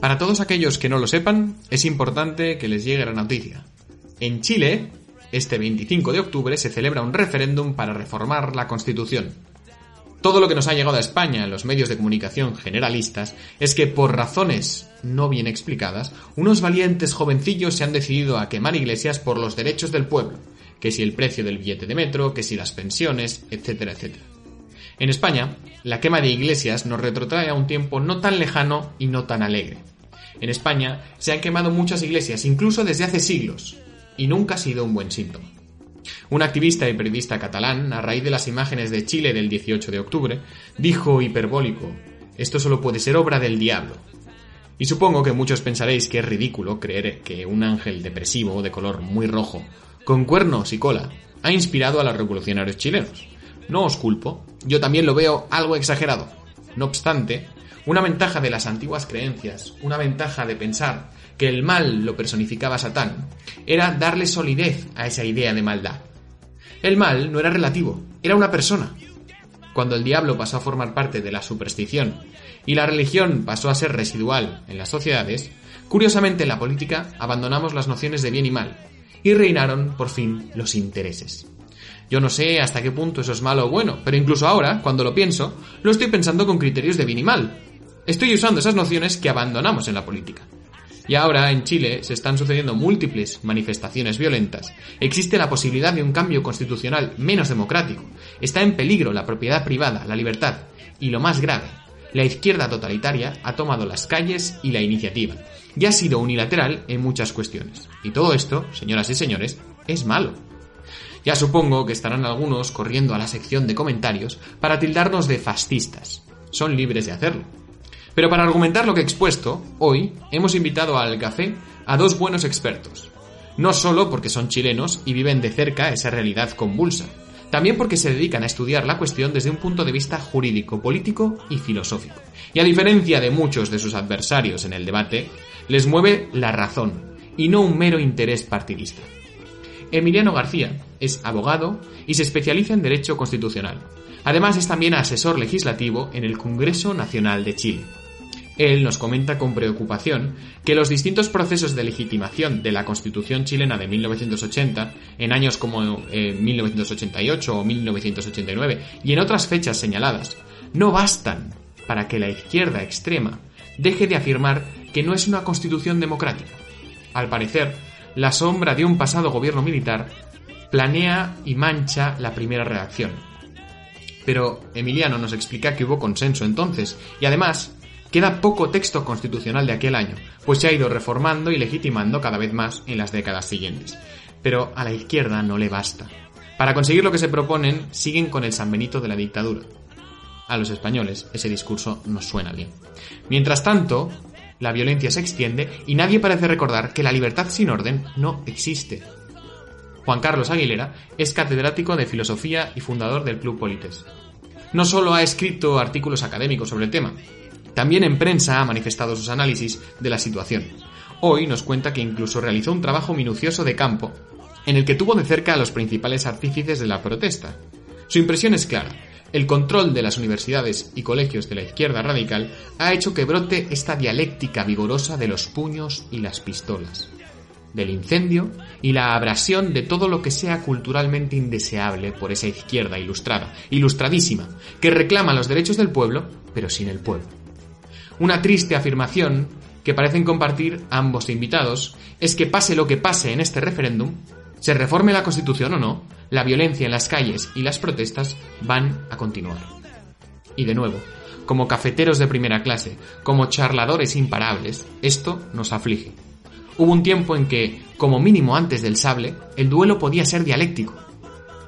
Para todos aquellos que no lo sepan, es importante que les llegue la noticia. En Chile, este 25 de octubre se celebra un referéndum para reformar la Constitución. Todo lo que nos ha llegado a España en los medios de comunicación generalistas es que por razones no bien explicadas, unos valientes jovencillos se han decidido a quemar iglesias por los derechos del pueblo, que si el precio del billete de metro, que si las pensiones, etcétera, etcétera. En España, la quema de iglesias nos retrotrae a un tiempo no tan lejano y no tan alegre. En España se han quemado muchas iglesias, incluso desde hace siglos, y nunca ha sido un buen síntoma. Un activista y periodista catalán, a raíz de las imágenes de Chile del 18 de octubre, dijo hiperbólico, esto solo puede ser obra del diablo. Y supongo que muchos pensaréis que es ridículo creer que un ángel depresivo de color muy rojo, con cuernos y cola, ha inspirado a los revolucionarios chilenos. No os culpo, yo también lo veo algo exagerado. No obstante, una ventaja de las antiguas creencias, una ventaja de pensar que el mal lo personificaba Satán, era darle solidez a esa idea de maldad. El mal no era relativo, era una persona. Cuando el diablo pasó a formar parte de la superstición y la religión pasó a ser residual en las sociedades, curiosamente en la política abandonamos las nociones de bien y mal y reinaron por fin los intereses. Yo no sé hasta qué punto eso es malo o bueno, pero incluso ahora, cuando lo pienso, lo estoy pensando con criterios de bien y mal. Estoy usando esas nociones que abandonamos en la política. Y ahora en Chile se están sucediendo múltiples manifestaciones violentas. Existe la posibilidad de un cambio constitucional menos democrático. Está en peligro la propiedad privada, la libertad. Y lo más grave, la izquierda totalitaria ha tomado las calles y la iniciativa. Y ha sido unilateral en muchas cuestiones. Y todo esto, señoras y señores, es malo. Ya supongo que estarán algunos corriendo a la sección de comentarios para tildarnos de fascistas. Son libres de hacerlo. Pero para argumentar lo que he expuesto, hoy hemos invitado al café a dos buenos expertos. No solo porque son chilenos y viven de cerca esa realidad convulsa, también porque se dedican a estudiar la cuestión desde un punto de vista jurídico, político y filosófico. Y a diferencia de muchos de sus adversarios en el debate, les mueve la razón y no un mero interés partidista. Emiliano García es abogado y se especializa en Derecho Constitucional. Además es también asesor legislativo en el Congreso Nacional de Chile. Él nos comenta con preocupación que los distintos procesos de legitimación de la Constitución chilena de 1980, en años como 1988 eh, o 1989 y en otras fechas señaladas, no bastan para que la izquierda extrema deje de afirmar que no es una constitución democrática. Al parecer, la sombra de un pasado gobierno militar planea y mancha la primera redacción. Pero Emiliano nos explica que hubo consenso entonces, y además queda poco texto constitucional de aquel año, pues se ha ido reformando y legitimando cada vez más en las décadas siguientes. Pero a la izquierda no le basta. Para conseguir lo que se proponen, siguen con el San Benito de la dictadura. A los españoles ese discurso nos suena bien. Mientras tanto, la violencia se extiende y nadie parece recordar que la libertad sin orden no existe. Juan Carlos Aguilera es catedrático de filosofía y fundador del Club Polites. No solo ha escrito artículos académicos sobre el tema, también en prensa ha manifestado sus análisis de la situación. Hoy nos cuenta que incluso realizó un trabajo minucioso de campo en el que tuvo de cerca a los principales artífices de la protesta. Su impresión es clara, el control de las universidades y colegios de la izquierda radical ha hecho que brote esta dialéctica vigorosa de los puños y las pistolas, del incendio y la abrasión de todo lo que sea culturalmente indeseable por esa izquierda ilustrada, ilustradísima, que reclama los derechos del pueblo, pero sin el pueblo. Una triste afirmación que parecen compartir ambos invitados es que pase lo que pase en este referéndum, se reforme la Constitución o no, la violencia en las calles y las protestas van a continuar. Y de nuevo, como cafeteros de primera clase, como charladores imparables, esto nos aflige. Hubo un tiempo en que, como mínimo antes del sable, el duelo podía ser dialéctico.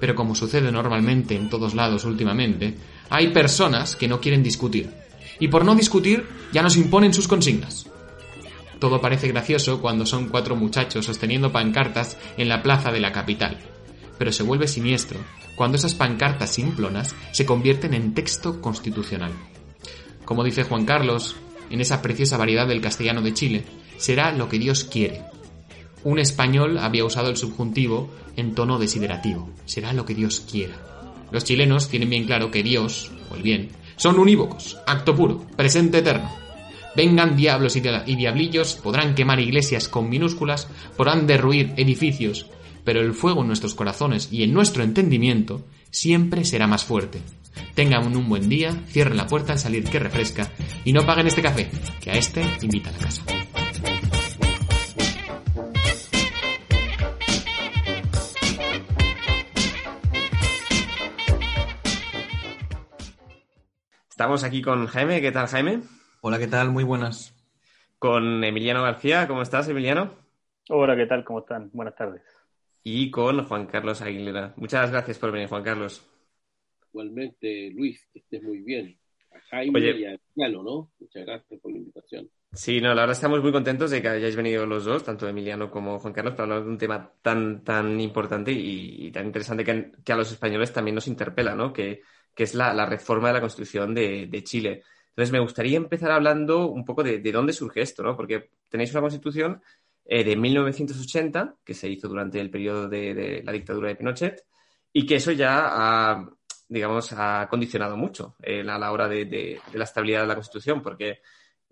Pero como sucede normalmente en todos lados últimamente, hay personas que no quieren discutir. Y por no discutir, ya nos imponen sus consignas. Todo parece gracioso cuando son cuatro muchachos sosteniendo pancartas en la plaza de la capital, pero se vuelve siniestro cuando esas pancartas simplonas se convierten en texto constitucional. Como dice Juan Carlos, en esa preciosa variedad del castellano de Chile, será lo que Dios quiere. un español había usado el subjuntivo en tono desiderativo. Será lo que Dios quiera. Los chilenos tienen bien claro que Dios, o el bien, son unívocos, acto puro, presente eterno. Vengan diablos y diablillos, podrán quemar iglesias con minúsculas, podrán derruir edificios, pero el fuego en nuestros corazones y en nuestro entendimiento siempre será más fuerte. Tengan un buen día, cierren la puerta al salir que refresca y no paguen este café, que a este invita a la casa. Estamos aquí con Jaime. ¿Qué tal, Jaime? Hola, ¿qué tal? Muy buenas. Con Emiliano García. ¿Cómo estás, Emiliano? Hola, ¿qué tal? ¿Cómo están? Buenas tardes. Y con Juan Carlos Aguilera. Muchas gracias por venir, Juan Carlos. Igualmente, Luis, que estés muy bien. A Jaime y a Emiliano, ¿no? Muchas gracias por la invitación. Sí, no, la verdad estamos muy contentos de que hayáis venido los dos, tanto Emiliano como Juan Carlos, para hablar de un tema tan, tan importante y, tan interesante que, que, a los españoles también nos interpela, ¿no? Que que es la, reforma de la Constitución de, Chile. Entonces, me gustaría empezar hablando un poco de, dónde surge esto, ¿no? Porque tenéis una Constitución eh, de 1980, que se hizo durante el periodo de, la dictadura de Pinochet, y que eso ya ha, digamos, ha condicionado mucho eh, a la hora de, la estabilidad de la Constitución, porque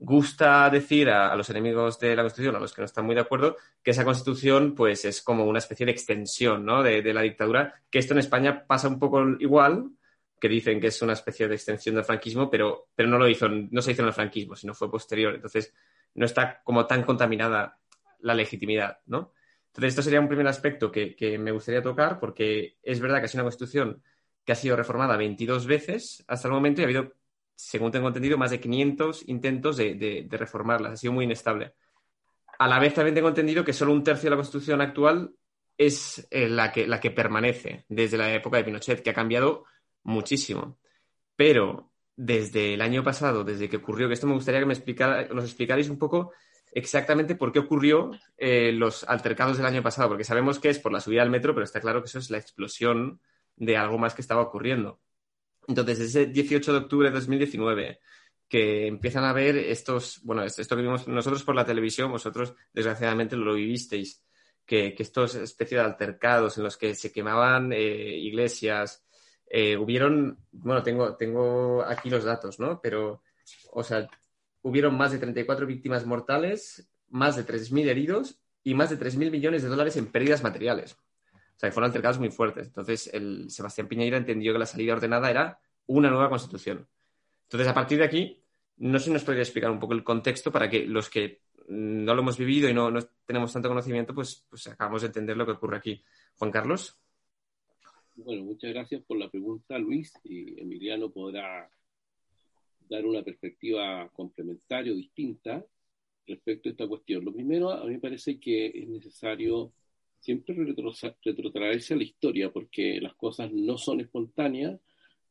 gusta decir a, los enemigos de la Constitución, a los que no están muy de acuerdo, que esa Constitución pues es como una especie de extensión ¿no? de, la dictadura, que esto en España pasa un poco igual, que dicen que es una especie de extensión del franquismo, pero, pero no lo hizo, no se hizo en el franquismo, sino fue posterior. Entonces, no está como tan contaminada la legitimidad, ¿no? Entonces, esto sería un primer aspecto que, me gustaría tocar, porque es verdad que es una constitución que ha sido reformada 22 veces hasta el momento y ha habido, según tengo entendido, más de 500 intentos de, reformarla. Ha sido muy inestable. A la vez también tengo entendido que solo un tercio de la constitución actual es eh, la, que, la que permanece desde la época de Pinochet, que ha cambiado muchísimo. Pero desde el año pasado, desde que ocurrió, que esto me gustaría que me explicara, nos explicarais un poco exactamente por qué ocurrió eh, los altercados del año pasado, porque sabemos que es por la subida al metro, pero está claro que eso es la explosión de algo más que estaba ocurriendo. Entonces, ese 18 de octubre de 2019, que empiezan a ver estos, bueno, esto que vimos nosotros por la televisión, vosotros desgraciadamente lo vivisteis, que, estos especie de altercados en los que se quemaban eh, iglesias, eh, hubieron, bueno, tengo, tengo aquí los datos, ¿no? Pero, o sea, hubieron más de 34 víctimas mortales, más de 3.000 heridos y más de 3.000 millones de dólares en pérdidas materiales. O sea, fueron altercados muy fuertes. Entonces, el Sebastián Piñeira entendió que la salida ordenada era una nueva constitución. Entonces, a partir de aquí, no sé si nos podría explicar un poco el contexto para que los que no lo hemos vivido y no, no tenemos tanto conocimiento, pues, pues acabamos de entender lo que ocurre aquí. Juan Carlos. Bueno, muchas gracias por la pregunta, Luis. Y Emiliano podrá dar una perspectiva complementaria o distinta respecto a esta cuestión. Lo primero, a mí me parece que es necesario siempre retrotraerse a la historia, porque las cosas no son espontáneas,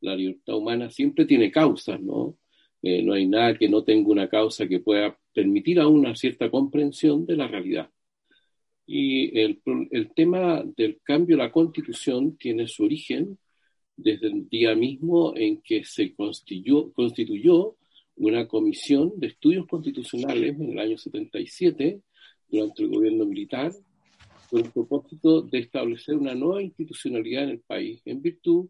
la libertad humana siempre tiene causas, ¿no? Eh, no hay nada que no tenga una causa que pueda permitir a una cierta comprensión de la realidad. Y el, el, tema del cambio de la constitución tiene su origen desde el día mismo en que se constituyó, constituyó una comisión de estudios constitucionales en el año 77 durante el gobierno militar con el propósito de establecer una nueva institucionalidad en el país en virtud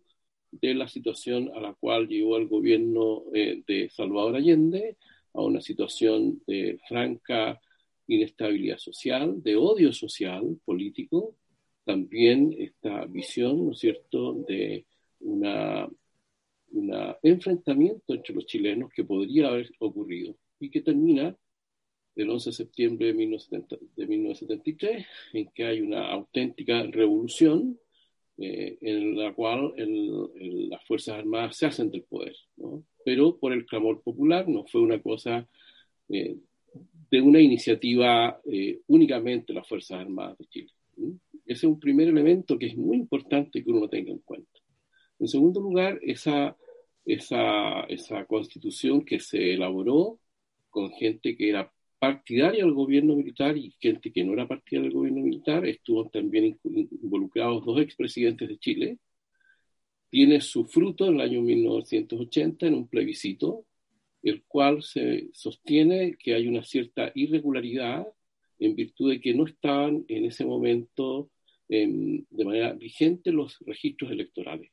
de la situación a la cual llegó el gobierno eh, de Salvador Allende, a una situación de franca inestabilidad social, de odio social, político, también esta visión, ¿no es cierto?, de una, un enfrentamiento entre los chilenos que podría haber ocurrido y que termina el 11 de septiembre de, 1973, en que hay una auténtica revolución eh, en la cual las Fuerzas Armadas se hacen del poder, ¿no? pero por el clamor popular, no fue una cosa eh, de una iniciativa eh, únicamente de las Fuerzas Armadas de Chile. Ese es un primer elemento que es muy importante que uno tenga en cuenta. En segundo lugar, esa, esa, esa constitución que se elaboró con gente que era partidaria del gobierno militar y gente que no era partidaria del gobierno militar, estuvo también involucrados dos expresidentes de Chile, tiene su fruto en el año 1980 en un plebiscito el cual se sostiene que hay una cierta irregularidad en virtud de que no estaban en ese momento em, de manera vigente los registros electorales.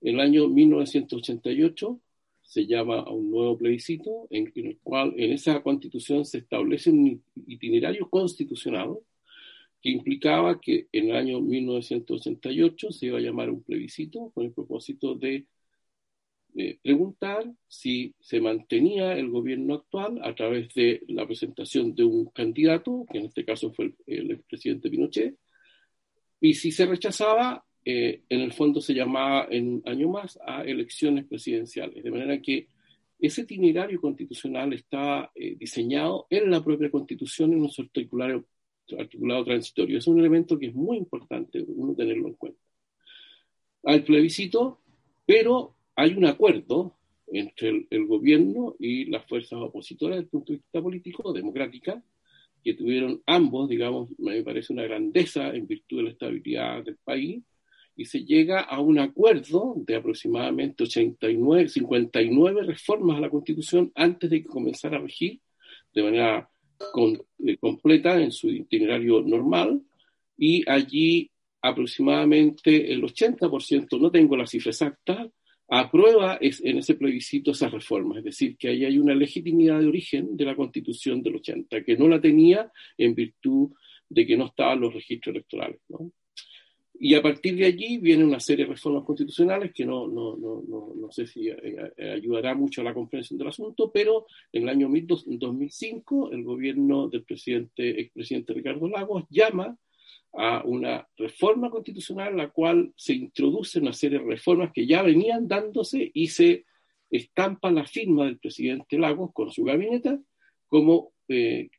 El año 1988 se llama a un nuevo plebiscito en el cual en esa constitución se establece un itinerario constitucional que implicaba que en el año 1988 se iba a llamar un plebiscito con el propósito de, preguntar si se mantenía el gobierno actual a través de la presentación de un candidato, que en este caso fue el, expresidente Pinochet, y si se rechazaba, eh, en el fondo se llamaba en un año más a elecciones presidenciales, de manera que ese itinerario constitucional está eh, diseñado en la propia constitución en un articulario articulado transitorio. Es un elemento que es muy importante uno tenerlo en cuenta. Hay plebiscito, pero hay un acuerdo entre el, gobierno y las fuerzas opositoras desde el punto de vista político, democrática, que tuvieron ambos, digamos, me parece una grandeza en virtud de la estabilidad del país, y se llega a un acuerdo de aproximadamente 89, 59 reformas a la Constitución antes de que comenzara a regir de manera eh, completa en su itinerario normal y allí aproximadamente el 80%, no tengo la cifra exacta, aprueba en ese plebiscito esas reformas, es decir, que ahí hay una legitimidad de origen de la constitución del 80, que no la tenía en virtud de que no estaban los registros electorales. ¿no? Y a partir de allí viene una serie de reformas constitucionales que no, no, no, no, sé si eh, eh, ayudará mucho a la comprensión del asunto, pero en el año 2005 el gobierno del presidente, expresidente Ricardo Lagos llama a una reforma constitucional la cual se introduce una serie de reformas que ya venían dándose y se estampa la firma del presidente Lagos con su gabinete como eh,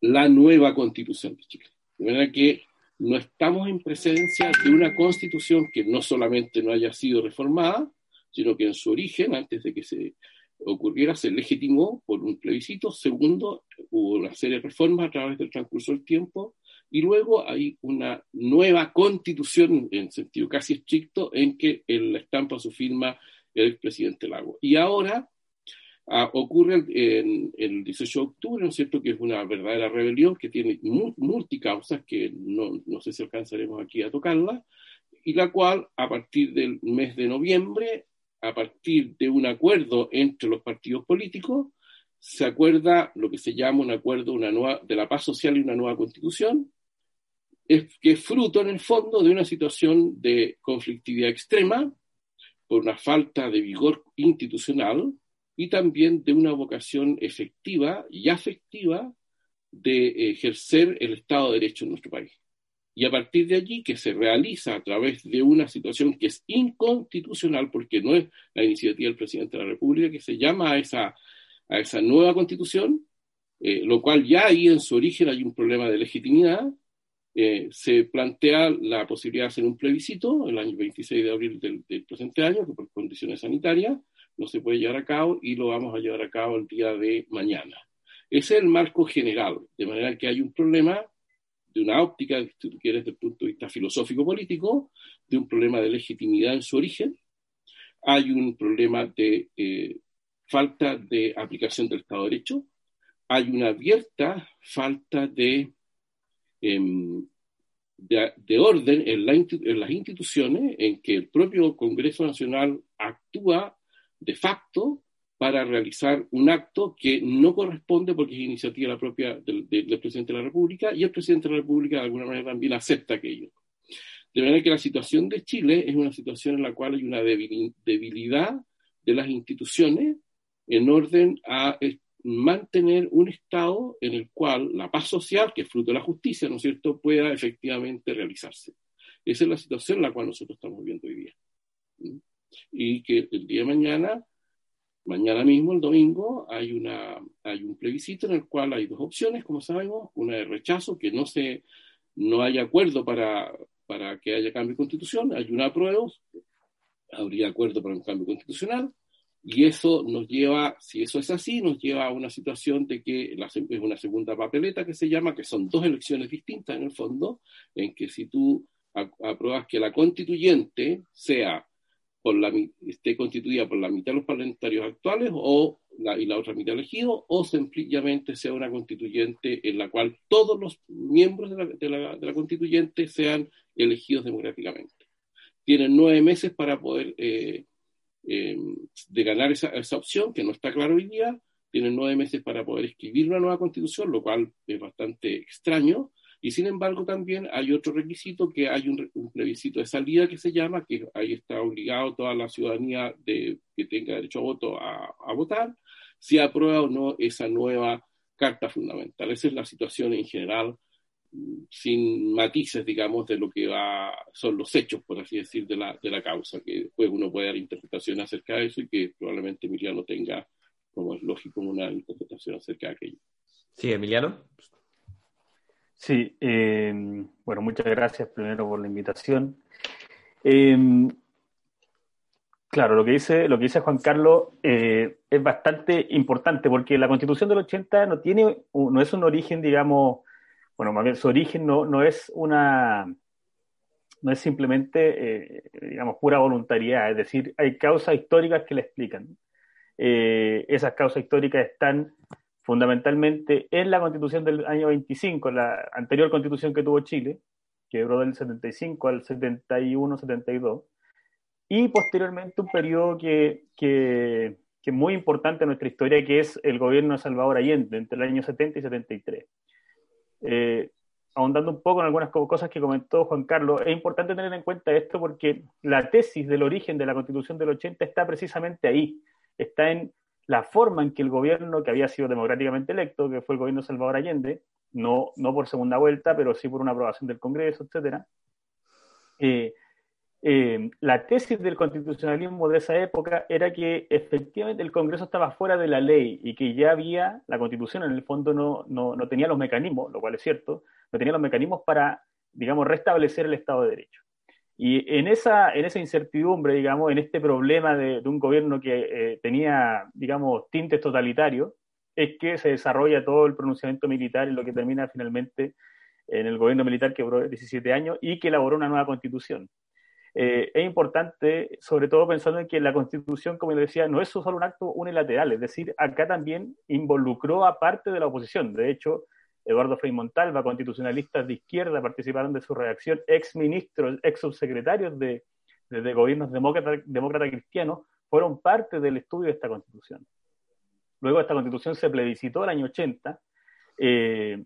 la nueva constitución de Chile. De manera que no estamos en presencia de una constitución que no solamente no haya sido reformada, sino que en su origen, antes de que se ocurriera, se legitimó por un plebiscito. Segundo, hubo una serie de reformas a través del transcurso del tiempo. Y luego hay una nueva constitución, en sentido casi estricto, en que la estampa su firma el presidente Lago. Y ahora Ah, ocurre el 18 de octubre, ¿no es cierto?, que es una verdadera rebelión que tiene multicausas, que no, no sé si alcanzaremos aquí a tocarla, y la cual a partir del mes de noviembre, a partir de un acuerdo entre los partidos políticos, se acuerda lo que se llama un acuerdo una de la paz social y una nueva constitución, es, que es fruto en el fondo de una situación de conflictividad extrema por una falta de vigor institucional, y también de una vocación efectiva y afectiva de ejercer el Estado de Derecho en nuestro país. Y a partir de allí, que se realiza a través de una situación que es inconstitucional, porque no es la iniciativa del presidente de la República, que se llama a esa, a esa nueva constitución, eh, lo cual ya ahí en su origen hay un problema de legitimidad, eh, se plantea la posibilidad de hacer un plebiscito el año 26 de abril del, presente año, que por condiciones sanitarias, no se puede llevar a cabo y lo vamos a llevar a cabo el día de mañana. Ese es el marco general, de manera que hay un problema de una óptica, si tú quieres, desde el punto de vista filosófico-político, de un problema de legitimidad en su origen, hay un problema de eh, falta de aplicación del Estado de Derecho, hay una abierta falta de, em, de, orden en, las instituciones en que el propio Congreso Nacional actúa de facto para realizar un acto que no corresponde porque es iniciativa propia del, presidente de la República y el presidente de la República de alguna manera también acepta aquello. De manera que la situación de Chile es una situación en la cual hay una debilidad de las instituciones en orden a mantener un Estado en el cual la paz social, que es fruto de la justicia, ¿no es cierto?, pueda efectivamente realizarse. Esa es la situación en la cual nosotros estamos viviendo hoy día. Y que el día de mañana, mañana mismo, el domingo, hay, una, hay un plebiscito en el cual hay dos opciones, como sabemos, una de rechazo, que no, se, no hay acuerdo para, para que haya cambio de constitución, hay una apruebo, habría acuerdo para un cambio constitucional, y eso nos lleva, si eso es así, nos lleva a una situación de que la, es una segunda papeleta que se llama, que son dos elecciones distintas en el fondo, en que si tú apruebas que la constituyente sea por la, esté constituida por la mitad de los parlamentarios actuales o y la otra mitad elegido, o sencillamente sea una constituyente en la cual todos los miembros de la, constituyente sean elegidos democráticamente. Tienen nueve meses para poder eh, eh, de ganar esa, esa, opción, que no está claro hoy día. Tienen nueve meses para poder escribir una nueva constitución, lo cual es bastante extraño. Y sin embargo, también hay otro requisito, que hay un, plebiscito de salida que se llama, que ahí está obligado toda la ciudadanía de, que tenga derecho a voto a, a votar, si aprueba o no esa nueva carta fundamental. Esa es la situación en general, sin matices, digamos, de lo que va, son los hechos, por así decir, de la, de la causa, que después uno puede dar interpretaciones acerca de eso y que probablemente Emiliano tenga, como es lógico, una interpretación acerca de aquello. Sí, Emiliano. Sí, eh, bueno, muchas gracias primero por la invitación. Eh, claro, lo que dice, lo que dice Juan Carlos eh, es bastante importante porque la Constitución del 80 no tiene, no es un origen, digamos, bueno, más bien su origen no, no es una, no es simplemente, digamos, pura voluntariedad, es decir, hay causas históricas que la explican. esas causas históricas están fundamentalmente en la constitución del año 25, la anterior constitución que tuvo Chile, que duró del 75 al 71-72, y posteriormente un periodo que, que, que, es muy importante en nuestra historia, que es el gobierno de Salvador Allende, entre el año 70 y 73. Eh, ahondando un poco en algunas cosas que comentó Juan Carlos, es importante tener en cuenta esto porque la tesis del origen de la constitución del 80 está precisamente ahí, está en la forma en que el gobierno que había sido democráticamente electo, que fue el gobierno de Salvador Allende, no, no por segunda vuelta, pero sí por una aprobación del Congreso, etcétera, eh, eh, la tesis del constitucionalismo de esa época era que efectivamente el Congreso estaba fuera de la ley y que ya había, la constitución en el fondo no, no, no tenía los mecanismos, lo cual es cierto, no tenía los mecanismos para, digamos, restablecer el Estado de Derecho. Y en esa, en esa incertidumbre, digamos, en este problema de, un gobierno que eh, tenía, digamos, tintes totalitarios, es que se desarrolla todo el pronunciamiento militar y lo que termina finalmente en el gobierno militar que duró 17 años y que elaboró una nueva constitución. Eh, es importante, sobre todo pensando en que la constitución, como yo decía, no es solo un acto unilateral, es decir, acá también involucró a parte de la oposición. De hecho, Eduardo Frei Montalva, constitucionalistas de izquierda, participaron de su redacción, ex ministros, ex subsecretarios de, gobiernos demócratas demócrata cristianos, fueron parte del estudio de esta constitución. Luego esta constitución se plebiscitó el año 80 eh,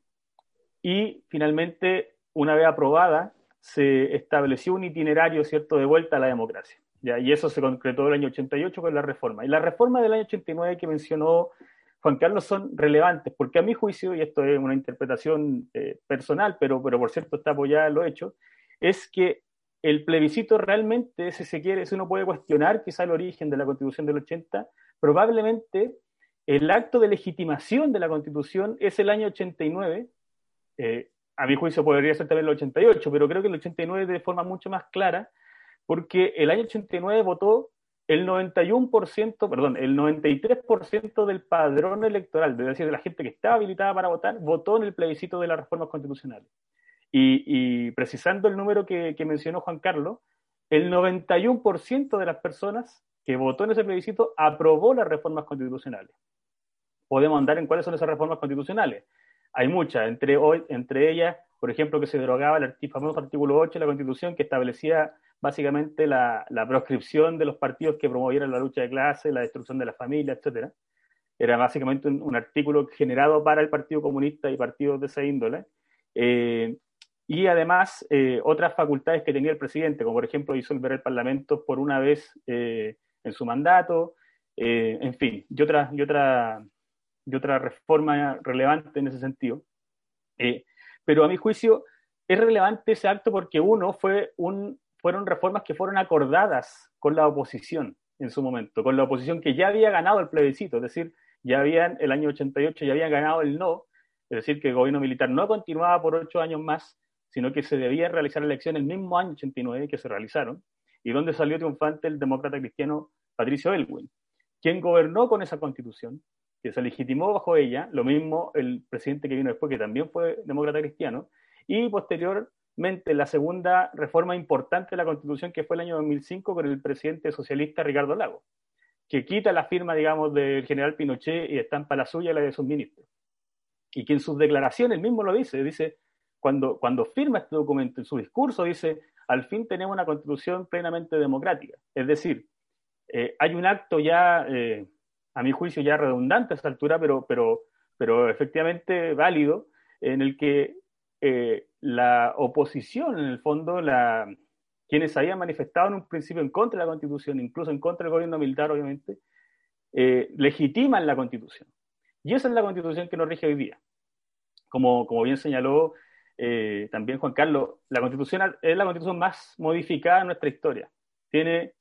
y finalmente, una vez aprobada, se estableció un itinerario cierto de vuelta a la democracia. Y eso se concretó el año 88 con la reforma. Y la reforma del año 89 que mencionó Juan Carlos, son relevantes, porque a mi juicio, y esto es una interpretación eh, personal, pero, pero por cierto está apoyada en lo hecho, es que el plebiscito realmente, si se quiere, si uno puede cuestionar quizá el origen de la constitución del 80, probablemente el acto de legitimación de la constitución es el año 89, eh, a mi juicio podría ser también el 88, pero creo que el 89 de forma mucho más clara, porque el año 89 votó el 91%, perdón, el 93% del padrón electoral, es decir, de la gente que estaba habilitada para votar, votó en el plebiscito de las reformas constitucionales. Y, precisando el número que, mencionó Juan Carlos, el 91% de las personas que votó en ese plebiscito aprobó las reformas constitucionales. Podemos andar en cuáles son esas reformas constitucionales. Hay muchas, entre, hoy, entre ellas, por ejemplo, que se derogaba el famoso artículo 8 de la Constitución que establecía básicamente la, proscripción de los partidos que promovieran la lucha de clase, la destrucción de la familia, etc. Era básicamente un, artículo generado para el Partido Comunista y partidos de esa índole. Eh, y además eh, otras facultades que tenía el presidente, como por ejemplo disolver el Parlamento por una vez eh, en su mandato, en fin, y otra, y, otra, y otra reforma relevante en ese sentido. pero a mi juicio es relevante ese acto porque uno fue un, fueron reformas que fueron acordadas con la oposición en su momento, con la oposición que ya había ganado el plebiscito, es decir, ya habían, el año 88 ya habían ganado el no, es decir, que el gobierno militar no continuaba por ocho años más, sino que se debía realizar elecciones el mismo año 89 que se realizaron, y donde salió triunfante el demócrata cristiano Patricio Elwin, quien gobernó con esa constitución, que se legitimó bajo ella, lo mismo el presidente que vino después, que también fue demócrata cristiano, y posterior la segunda reforma importante de la Constitución, que fue el año 2005 con el presidente socialista Ricardo Lago. que quita la firma, digamos, del general Pinochet y estampa la suya y la de sus ministros. Y que en sus declaraciones mismo lo dice, dice, cuando, cuando firma este documento, en su discurso dice, al fin tenemos una constitución plenamente democrática. Es decir, eh, hay un acto ya, eh, a mi juicio, ya redundante a esta altura, pero, pero, pero efectivamente válido, en el que eh, la oposición, en el fondo, la, quienes habían manifestado en un principio en contra de la Constitución, incluso en contra del gobierno militar, obviamente, eh, legitiman la Constitución. Y esa es la Constitución que nos rige hoy día. Como, como bien señaló eh, también Juan Carlos, la Constitución es la Constitución más modificada en nuestra historia. Tiene,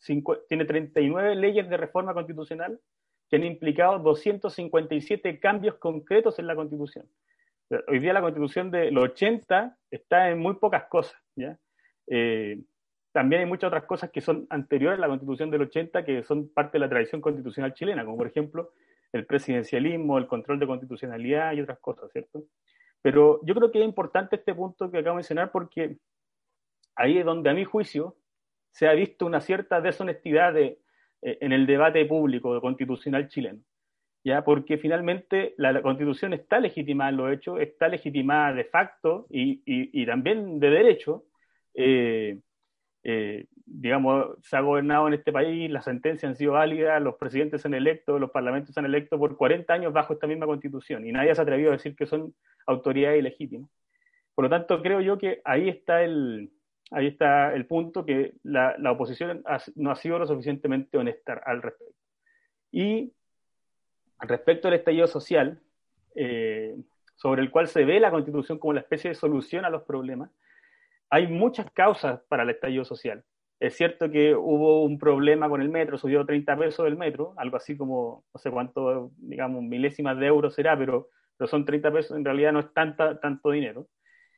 tiene 39 leyes de reforma constitucional que han implicado 257 cambios concretos en la Constitución. Hoy día la Constitución de los 80 está en muy pocas cosas. ¿ya? Eh, también hay muchas otras cosas que son anteriores a la constitución del 80 que son parte de la tradición constitucional chilena, como por ejemplo el presidencialismo, el control de constitucionalidad y otras cosas, ¿cierto? Pero yo creo que es importante este punto que acabo de mencionar porque ahí es donde a mi juicio se ha visto una cierta deshonestidad de, en el debate público constitucional chileno. ¿Ya? Porque finalmente la, constitución está legitimada en los hechos, está legitimada de facto y, y, también de derecho, eh, eh, digamos, se ha gobernado en este país, las sentencias han sido válidas, los presidentes han electo, los parlamentos se han electo por 40 años bajo esta misma constitución y nadie se ha atrevido a decir que son autoridades ilegítimas. Por lo tanto, creo yo que ahí está el, ahí está el punto que la, oposición no ha sido lo suficientemente honesta al respecto. Y respecto al estallido social, eh, sobre el cual se ve la constitución como la especie de solución a los problemas, hay muchas causas para el estallido social. Es cierto que hubo un problema con el metro, subió 30 pesos el metro, algo así como, no sé cuánto, digamos, milésimas de euros será, pero, pero son 30 pesos, en realidad no es tanta, tanto dinero.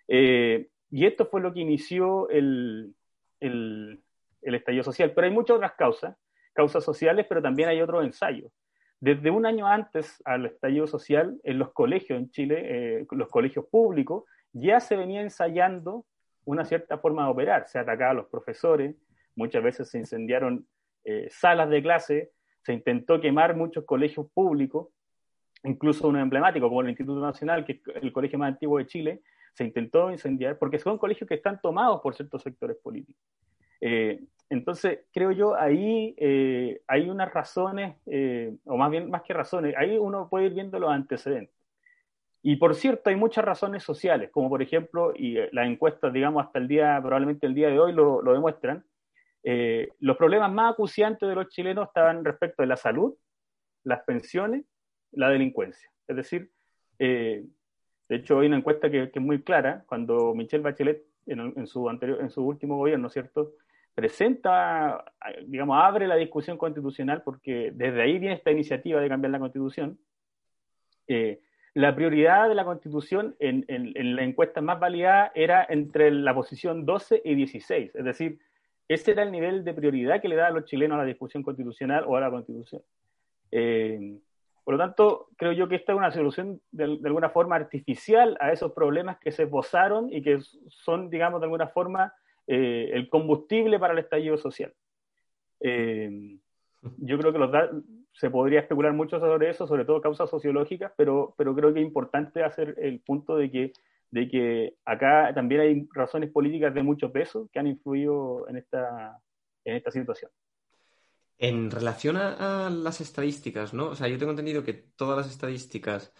Eh, y esto fue lo que inició el, el, estallido social. Pero hay muchas otras causas, causas sociales, pero también hay otros ensayos. Desde un año antes al estallido social, en los colegios en Chile, eh, los colegios públicos, ya se venía ensayando una cierta forma de operar. Se atacaba a los profesores, muchas veces se incendiaron eh, salas de clase, se intentó quemar muchos colegios públicos, incluso uno emblemático como el Instituto Nacional, que es el colegio más antiguo de Chile, se intentó incendiar porque son colegios que están tomados por ciertos sectores políticos. Eh, entonces, creo yo, ahí eh, hay unas razones, eh, o más bien, más que razones, ahí uno puede ir viendo los antecedentes. Y por cierto, hay muchas razones sociales, como por ejemplo, y las encuestas, digamos, hasta el día, probablemente el día de hoy lo, lo demuestran, los problemas más acuciantes de los chilenos estaban respecto de la salud, las pensiones, la delincuencia. Es decir, de hecho, hay una encuesta que, que, es muy clara, cuando Michelle Bachelet, en, en, su último gobierno, ¿cierto?, presenta, digamos, abre la discusión constitucional, porque desde ahí viene esta iniciativa de cambiar la constitución. Eh, la prioridad de la Constitución en, en, en, la encuesta más validada era entre la posición 12 y 16, es decir, ese era el nivel de prioridad que le da a los chilenos a la discusión constitucional o a la Constitución. Eh, por lo tanto, creo yo que esta es una solución de, alguna forma artificial a esos problemas que se esbozaron y que son, digamos, de alguna forma eh, el combustible para el estallido social. Eh, yo creo que los, se podría especular mucho sobre eso, sobre todo causas sociológicas, pero, pero creo que es importante hacer el punto de que, de que acá también hay razones políticas de mucho peso que han influido en esta, en esta situación. En relación a, las estadísticas, ¿no? O sea, yo tengo entendido que todas las estadísticas,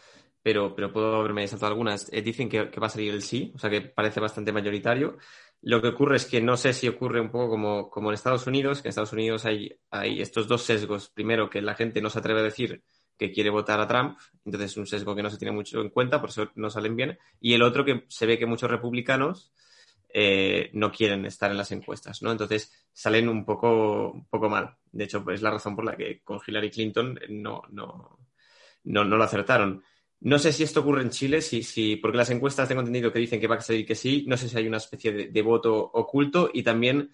pero, pero puedo haberme saltado algunas, eh, dicen que, que, va a salir el sí, o sea, que parece bastante mayoritario. Lo que ocurre es que no sé si ocurre un poco como, como en Estados Unidos, que en Estados Unidos hay, hay estos dos sesgos. Primero, que la gente no se atreve a decir que quiere votar a Trump, entonces es un sesgo que no se tiene mucho en cuenta, por eso no salen bien. Y el otro, que se ve que muchos republicanos eh, no quieren estar en las encuestas, ¿no? Entonces salen un poco, un poco mal. De hecho, pues, es la razón por la que con Hillary Clinton no, no, no, no lo acertaron. No sé si esto ocurre en Chile, si, si, porque las encuestas tengo entendido que dicen que va a salir que sí. No sé si hay una especie de, de voto oculto y también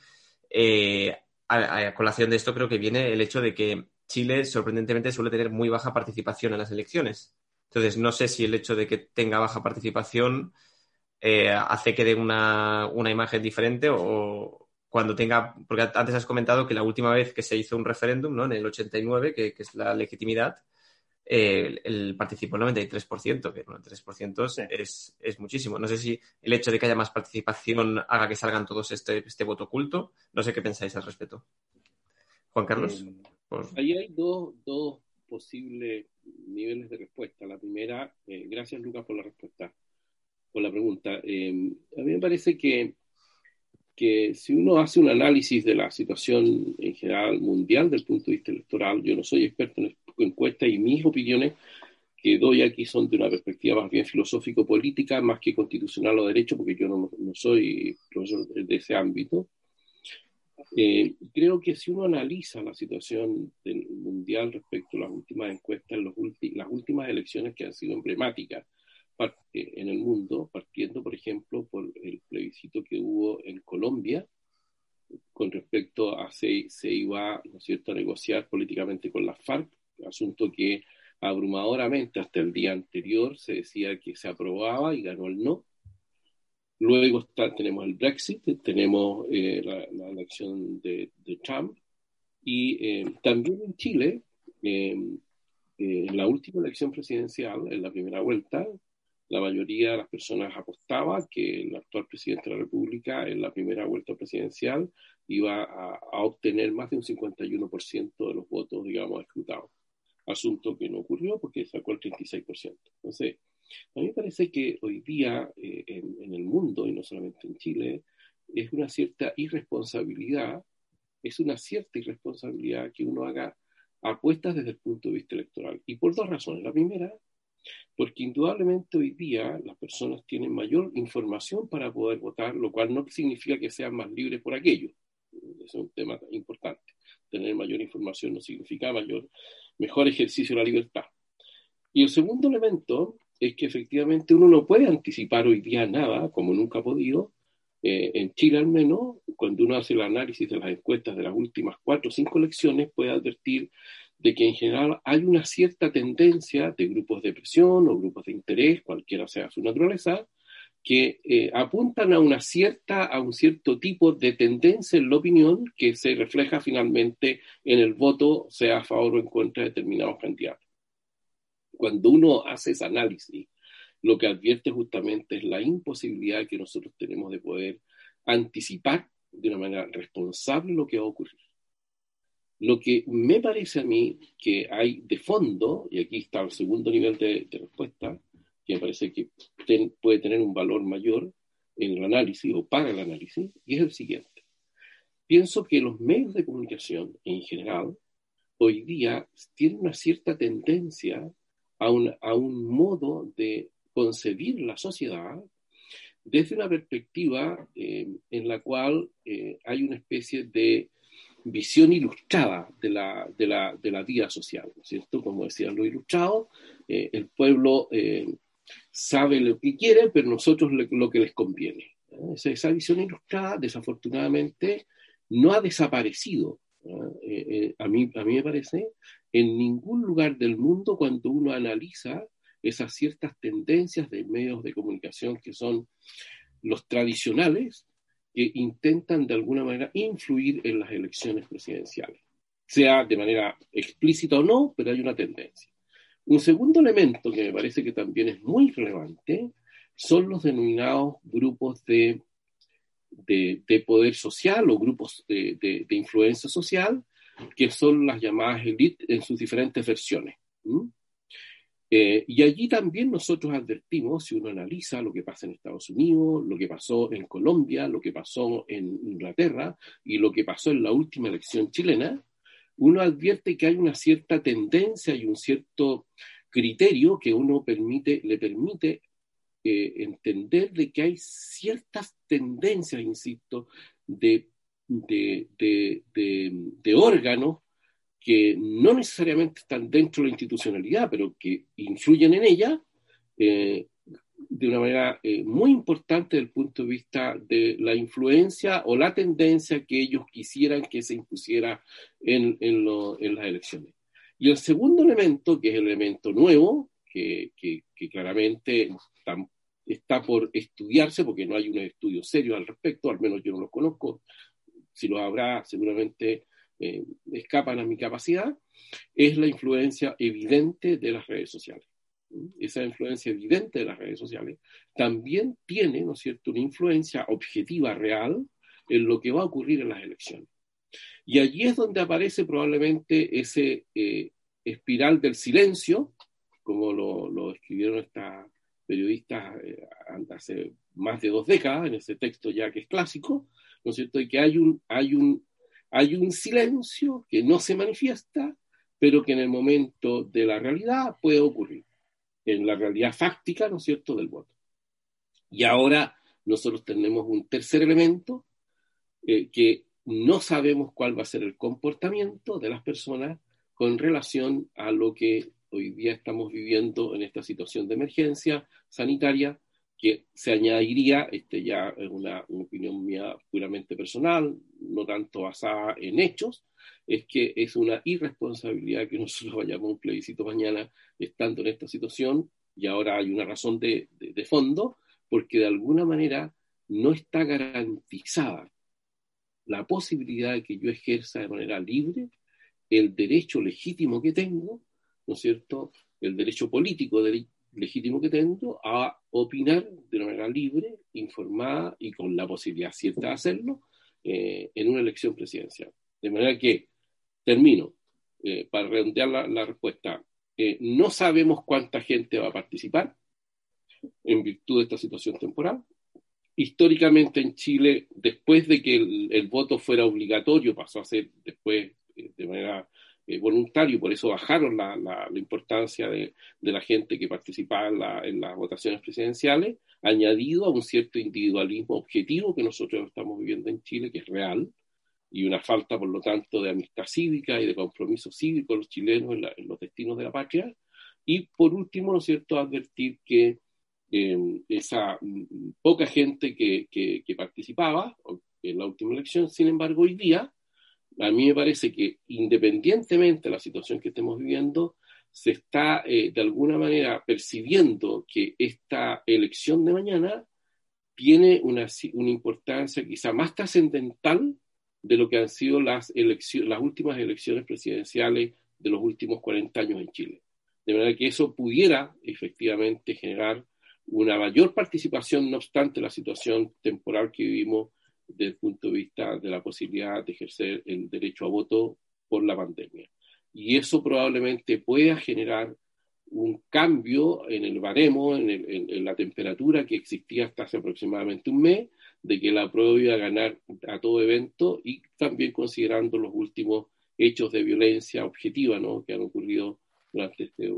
eh, a, a, colación de esto creo que viene el hecho de que Chile sorprendentemente suele tener muy baja participación en las elecciones. Entonces, no sé si el hecho de que tenga baja participación eh, hace que dé una, una, imagen diferente o, cuando tenga, porque antes has comentado que la última vez que se hizo un referéndum, ¿no? En el 89, que, que es la legitimidad, eh, el, participó el 93%, que bueno, el 3% es, es, muchísimo. No sé si el hecho de que haya más participación haga que salgan todos este, este voto oculto. No sé qué pensáis al respecto. Juan Carlos. Eh, ahí hay dos, dos posibles niveles de respuesta. La primera, eh, gracias Lucas por la respuesta, por la pregunta. Eh, a mí me parece que, que si uno hace un análisis de la situación en general mundial del punto de vista electoral, yo no soy experto en encuestas y mis opiniones que doy aquí son de una perspectiva más bien filosófico-política, más que constitucional o derecho, porque yo no, no soy profesor de ese ámbito. Eh, creo que si uno analiza la situación mundial respecto a las últimas encuestas, los las últimas elecciones que han sido emblemáticas en el mundo, partiendo, por ejemplo, por el plebiscito que hubo en Colombia, con respecto a si se iba ¿no es cierto? a negociar políticamente con las FARC, asunto que abrumadoramente hasta el día anterior se decía que se aprobaba y ganó el no. Luego tenemos el Brexit, tenemos eh, la, elección de, Trump y eh, también en Chile, eh, en la última elección presidencial, en la primera vuelta, la mayoría de las personas apostaba que el actual presidente de la República en la primera vuelta presidencial iba a, obtener más de un 51% de los votos, digamos, escrutados. Asunto que no ocurrió porque sacó el 36%. Entonces, a mí me parece que hoy día eh, en, el mundo, y no solamente en Chile, es una cierta irresponsabilidad, es una cierta irresponsabilidad que uno haga apuestas desde el punto de vista electoral. Y por dos razones. La primera, porque indudablemente hoy día las personas tienen mayor información para poder votar, lo cual no significa que sean más libres por aquello. es un tema importante. Tener mayor información no significa mayor, mejor ejercicio de la libertad. Y el segundo elemento es que efectivamente uno no puede anticipar hoy día nada, como nunca ha podido, eh, en Chile al menos, cuando uno hace el análisis de las encuestas de las últimas cuatro o cinco elecciones, puede advertir de que en general hay una cierta tendencia de grupos de presión o grupos de interés, cualquiera sea su naturaleza, que eh, apuntan a una cierta, a un cierto tipo de tendencia en la opinión que se refleja finalmente en el voto, sea a favor o en contra de determinados candidatos cuando uno hace ese análisis, lo que advierte justamente es la imposibilidad que nosotros tenemos de poder anticipar de una manera responsable lo que va a ocurrir. Lo que me parece a mí que hay de fondo, y aquí está el segundo nivel de, respuesta, que me parece que puede tener un valor mayor en el análisis o para el análisis, y es el siguiente. Pienso que los medios de comunicación en general hoy día tienen una cierta tendencia a un, modo de concebir la sociedad desde una perspectiva eh, en la cual eh, hay una especie de visión ilustrada de la, de la, de la vida social, ¿no es cierto? Como decían los ilustrados, eh, el pueblo sabe lo que quiere, pero nosotros lo que les conviene. Esa, esa, visión ilustrada, desafortunadamente, no ha desaparecido. a, mí, a mí me parece en ningún lugar del mundo cuando uno analiza esas ciertas tendencias de medios de comunicación que son los tradicionales, que intentan de alguna manera influir en las elecciones presidenciales, sea de manera explícita o no, pero hay una tendencia. Un segundo elemento que me parece que también es muy relevante son los denominados grupos de, de, poder social o grupos de, de influencia social, que son las llamadas elite en sus diferentes versiones. Eh, y allí también nosotros advertimos, si uno analiza lo que pasa en Estados Unidos, lo que pasó en Colombia, lo que pasó en Inglaterra y lo que pasó en la última elección chilena, uno advierte que hay una cierta tendencia y un cierto criterio que uno permite, le permite eh, entender de que hay ciertas tendencias, insisto, de de, de, órganos que no necesariamente están dentro de la institucionalidad, pero que influyen en ella eh, de una manera eh, muy importante desde el punto de vista de la influencia o la tendencia que ellos quisieran que se impusiera en, en, las elecciones. Y el segundo elemento, que es el elemento nuevo, que, que, que claramente está, por estudiarse, porque no hay un estudio serio al respecto, al menos yo no lo conozco, si lo habrá, seguramente eh, escapan a mi capacidad, es la influencia evidente de las redes sociales. Esa influencia evidente de las redes sociales también tiene, ¿no es cierto?, una influencia objetiva, real, en lo que va a ocurrir en las elecciones. Y allí es donde aparece probablemente ese eh, espiral del silencio, como lo, escribieron estas periodistas eh, hace más de dos décadas, en ese texto ya que es clásico, ¿no es cierto? Y que hay un, hay un, hay un silencio que no se manifiesta, pero que en el momento de la realidad puede ocurrir, en la realidad fáctica, ¿no es cierto?, del voto. Y ahora nosotros tenemos un tercer elemento eh, que no sabemos cuál va a ser el comportamiento de las personas con relación a lo que hoy día estamos viviendo en esta situación de emergencia sanitaria, que se añadiría, este ya es una, opinión mía puramente personal, no tanto basada en hechos, es que es una irresponsabilidad que nosotros vayamos a un plebiscito mañana estando en esta situación, y ahora hay una razón de fondo, porque de alguna manera no está garantizada la posibilidad de que yo ejerza de manera libre el derecho legítimo que tengo, ¿no es cierto? El derecho político legítimo que tengo a opinar de manera libre, informada y con la posibilidad cierta de hacerlo eh, en una elección presidencial. De manera que, termino, eh, para redondear la, respuesta, eh, no sabemos cuánta gente va a participar en virtud de esta situación temporal, históricamente en Chile, después de que el, voto fuera obligatorio, pasó a ser después de manera eh, voluntaria, por eso bajaron la, la, importancia de, de, la gente que participaba en, las votaciones presidenciales, añadido a un cierto individualismo objetivo que nosotros estamos viviendo en Chile, que es real, y una falta, por lo tanto, de amistad cívica y de compromiso cívico de los chilenos en, los destinos de la patria. Y por último, ¿no es cierto?, advertir que esa mm, poca gente que, que, participaba en la última elección. Sin embargo, hoy día, a mí me parece que independientemente de la situación que estemos viviendo, se está eh, de alguna manera percibiendo que esta elección de mañana tiene una, importancia quizá más trascendental de lo que han sido las últimas elecciones presidenciales de los últimos 40 años en Chile. De manera que eso pudiera efectivamente generar una mayor participación, no obstante la situación temporal que vivimos desde el punto de vista de la posibilidad de ejercer el derecho a voto por la pandemia. Y eso probablemente pueda generar un cambio en el baremo, en, la temperatura que existía hasta hace aproximadamente un mes, de que la prueba iba a ganar a todo evento y también considerando los últimos hechos de violencia objetiva que han ocurrido este,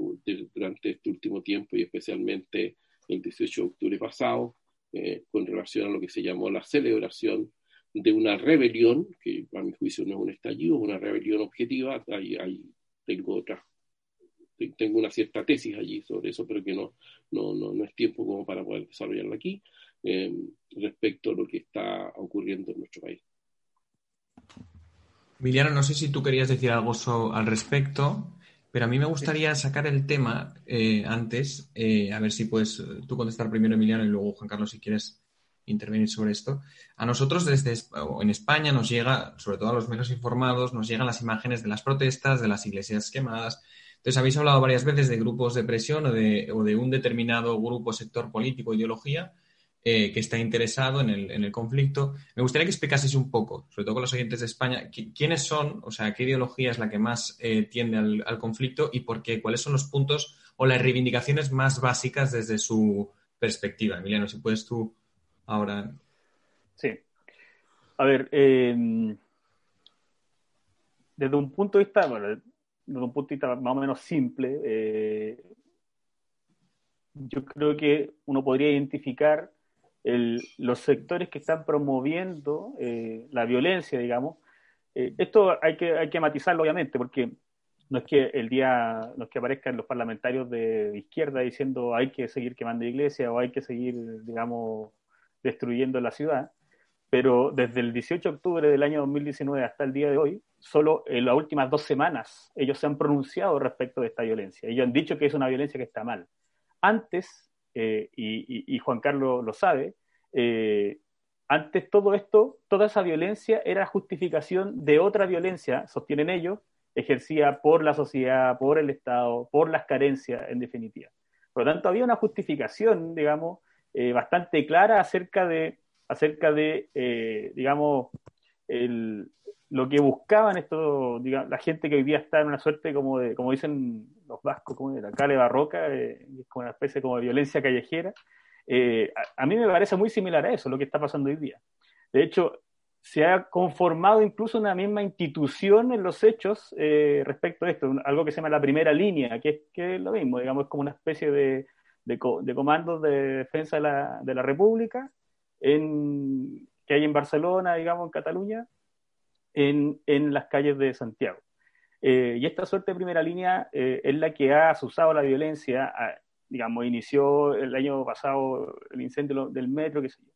durante este último tiempo y especialmente el 18 de octubre pasado, eh, con relación a lo que se llamó la celebración de una rebelión, que a mi juicio no es un estallido, es una rebelión objetiva, ahí, tengo otra, tengo una cierta tesis allí sobre eso, pero que no, no, no, no es tiempo como para poder desarrollarla aquí, eh, respecto a lo que está ocurriendo en nuestro país. Emiliano, no sé si tú querías decir algo al respecto. Pero a mí me gustaría sacar el tema eh, antes, eh, a ver si puedes eh, tú contestar primero, Emiliano, y luego Juan Carlos, si quieres intervenir sobre esto. A nosotros desde en España nos llega, sobre todo a los menos informados, nos llegan las imágenes de las protestas, de las iglesias quemadas. Entonces, habéis hablado varias veces de grupos de presión o de, o de un determinado grupo, sector político, ideología, eh, que está interesado en el, en el, conflicto. Me gustaría que explicaseis un poco, sobre todo con los oyentes de España, quiénes son, o sea, qué ideología es la que más eh, tiende al, conflicto y por qué, cuáles son los puntos o las reivindicaciones más básicas desde su perspectiva. Emiliano, si puedes tú ahora. Sí. A ver, em, desde un punto de vista, bueno, desde un punto de vista más o menos simple, eh, yo creo que uno podría identificar los sectores que están promoviendo eh, la violencia, digamos. Eh, esto hay que, hay que matizarlo, obviamente, porque no es que el día, no es que aparezcan los parlamentarios de izquierda diciendo hay que seguir quemando iglesias o hay que seguir, digamos, destruyendo la ciudad, pero desde el 18 de octubre del año 2019 hasta el día de hoy, solo en las últimas dos semanas ellos se han pronunciado respecto de esta violencia. Ellos han dicho que es una violencia que está mal. Antes eh, y, Juan Carlos lo sabe, eh, antes todo esto, toda esa violencia era justificación de otra violencia, sostienen ellos, ejercida por la sociedad, por el Estado, por las carencias, en definitiva. Por lo tanto, había una justificación, digamos, eh, bastante clara acerca de, acerca de digamos, lo que buscaban esto, digamos, la gente que hoy día está en una suerte como de, como dicen los vascos, como de la cale barroca, eh, como una especie como de violencia callejera. a, mí me parece muy similar a eso, lo que está pasando hoy día. De hecho, se ha conformado incluso una misma institución en los hechos respecto a esto, algo que se llama la primera línea, que es, que lo mismo, digamos, es como una especie de, de, comandos de defensa de la, de la República en, que hay en Barcelona, digamos, en Cataluña, en, en las calles de Santiago. Eh, y esta suerte de primera línea eh, es la que ha usado la violencia, digamos, inició el año pasado el incendio del metro, qué sé yo.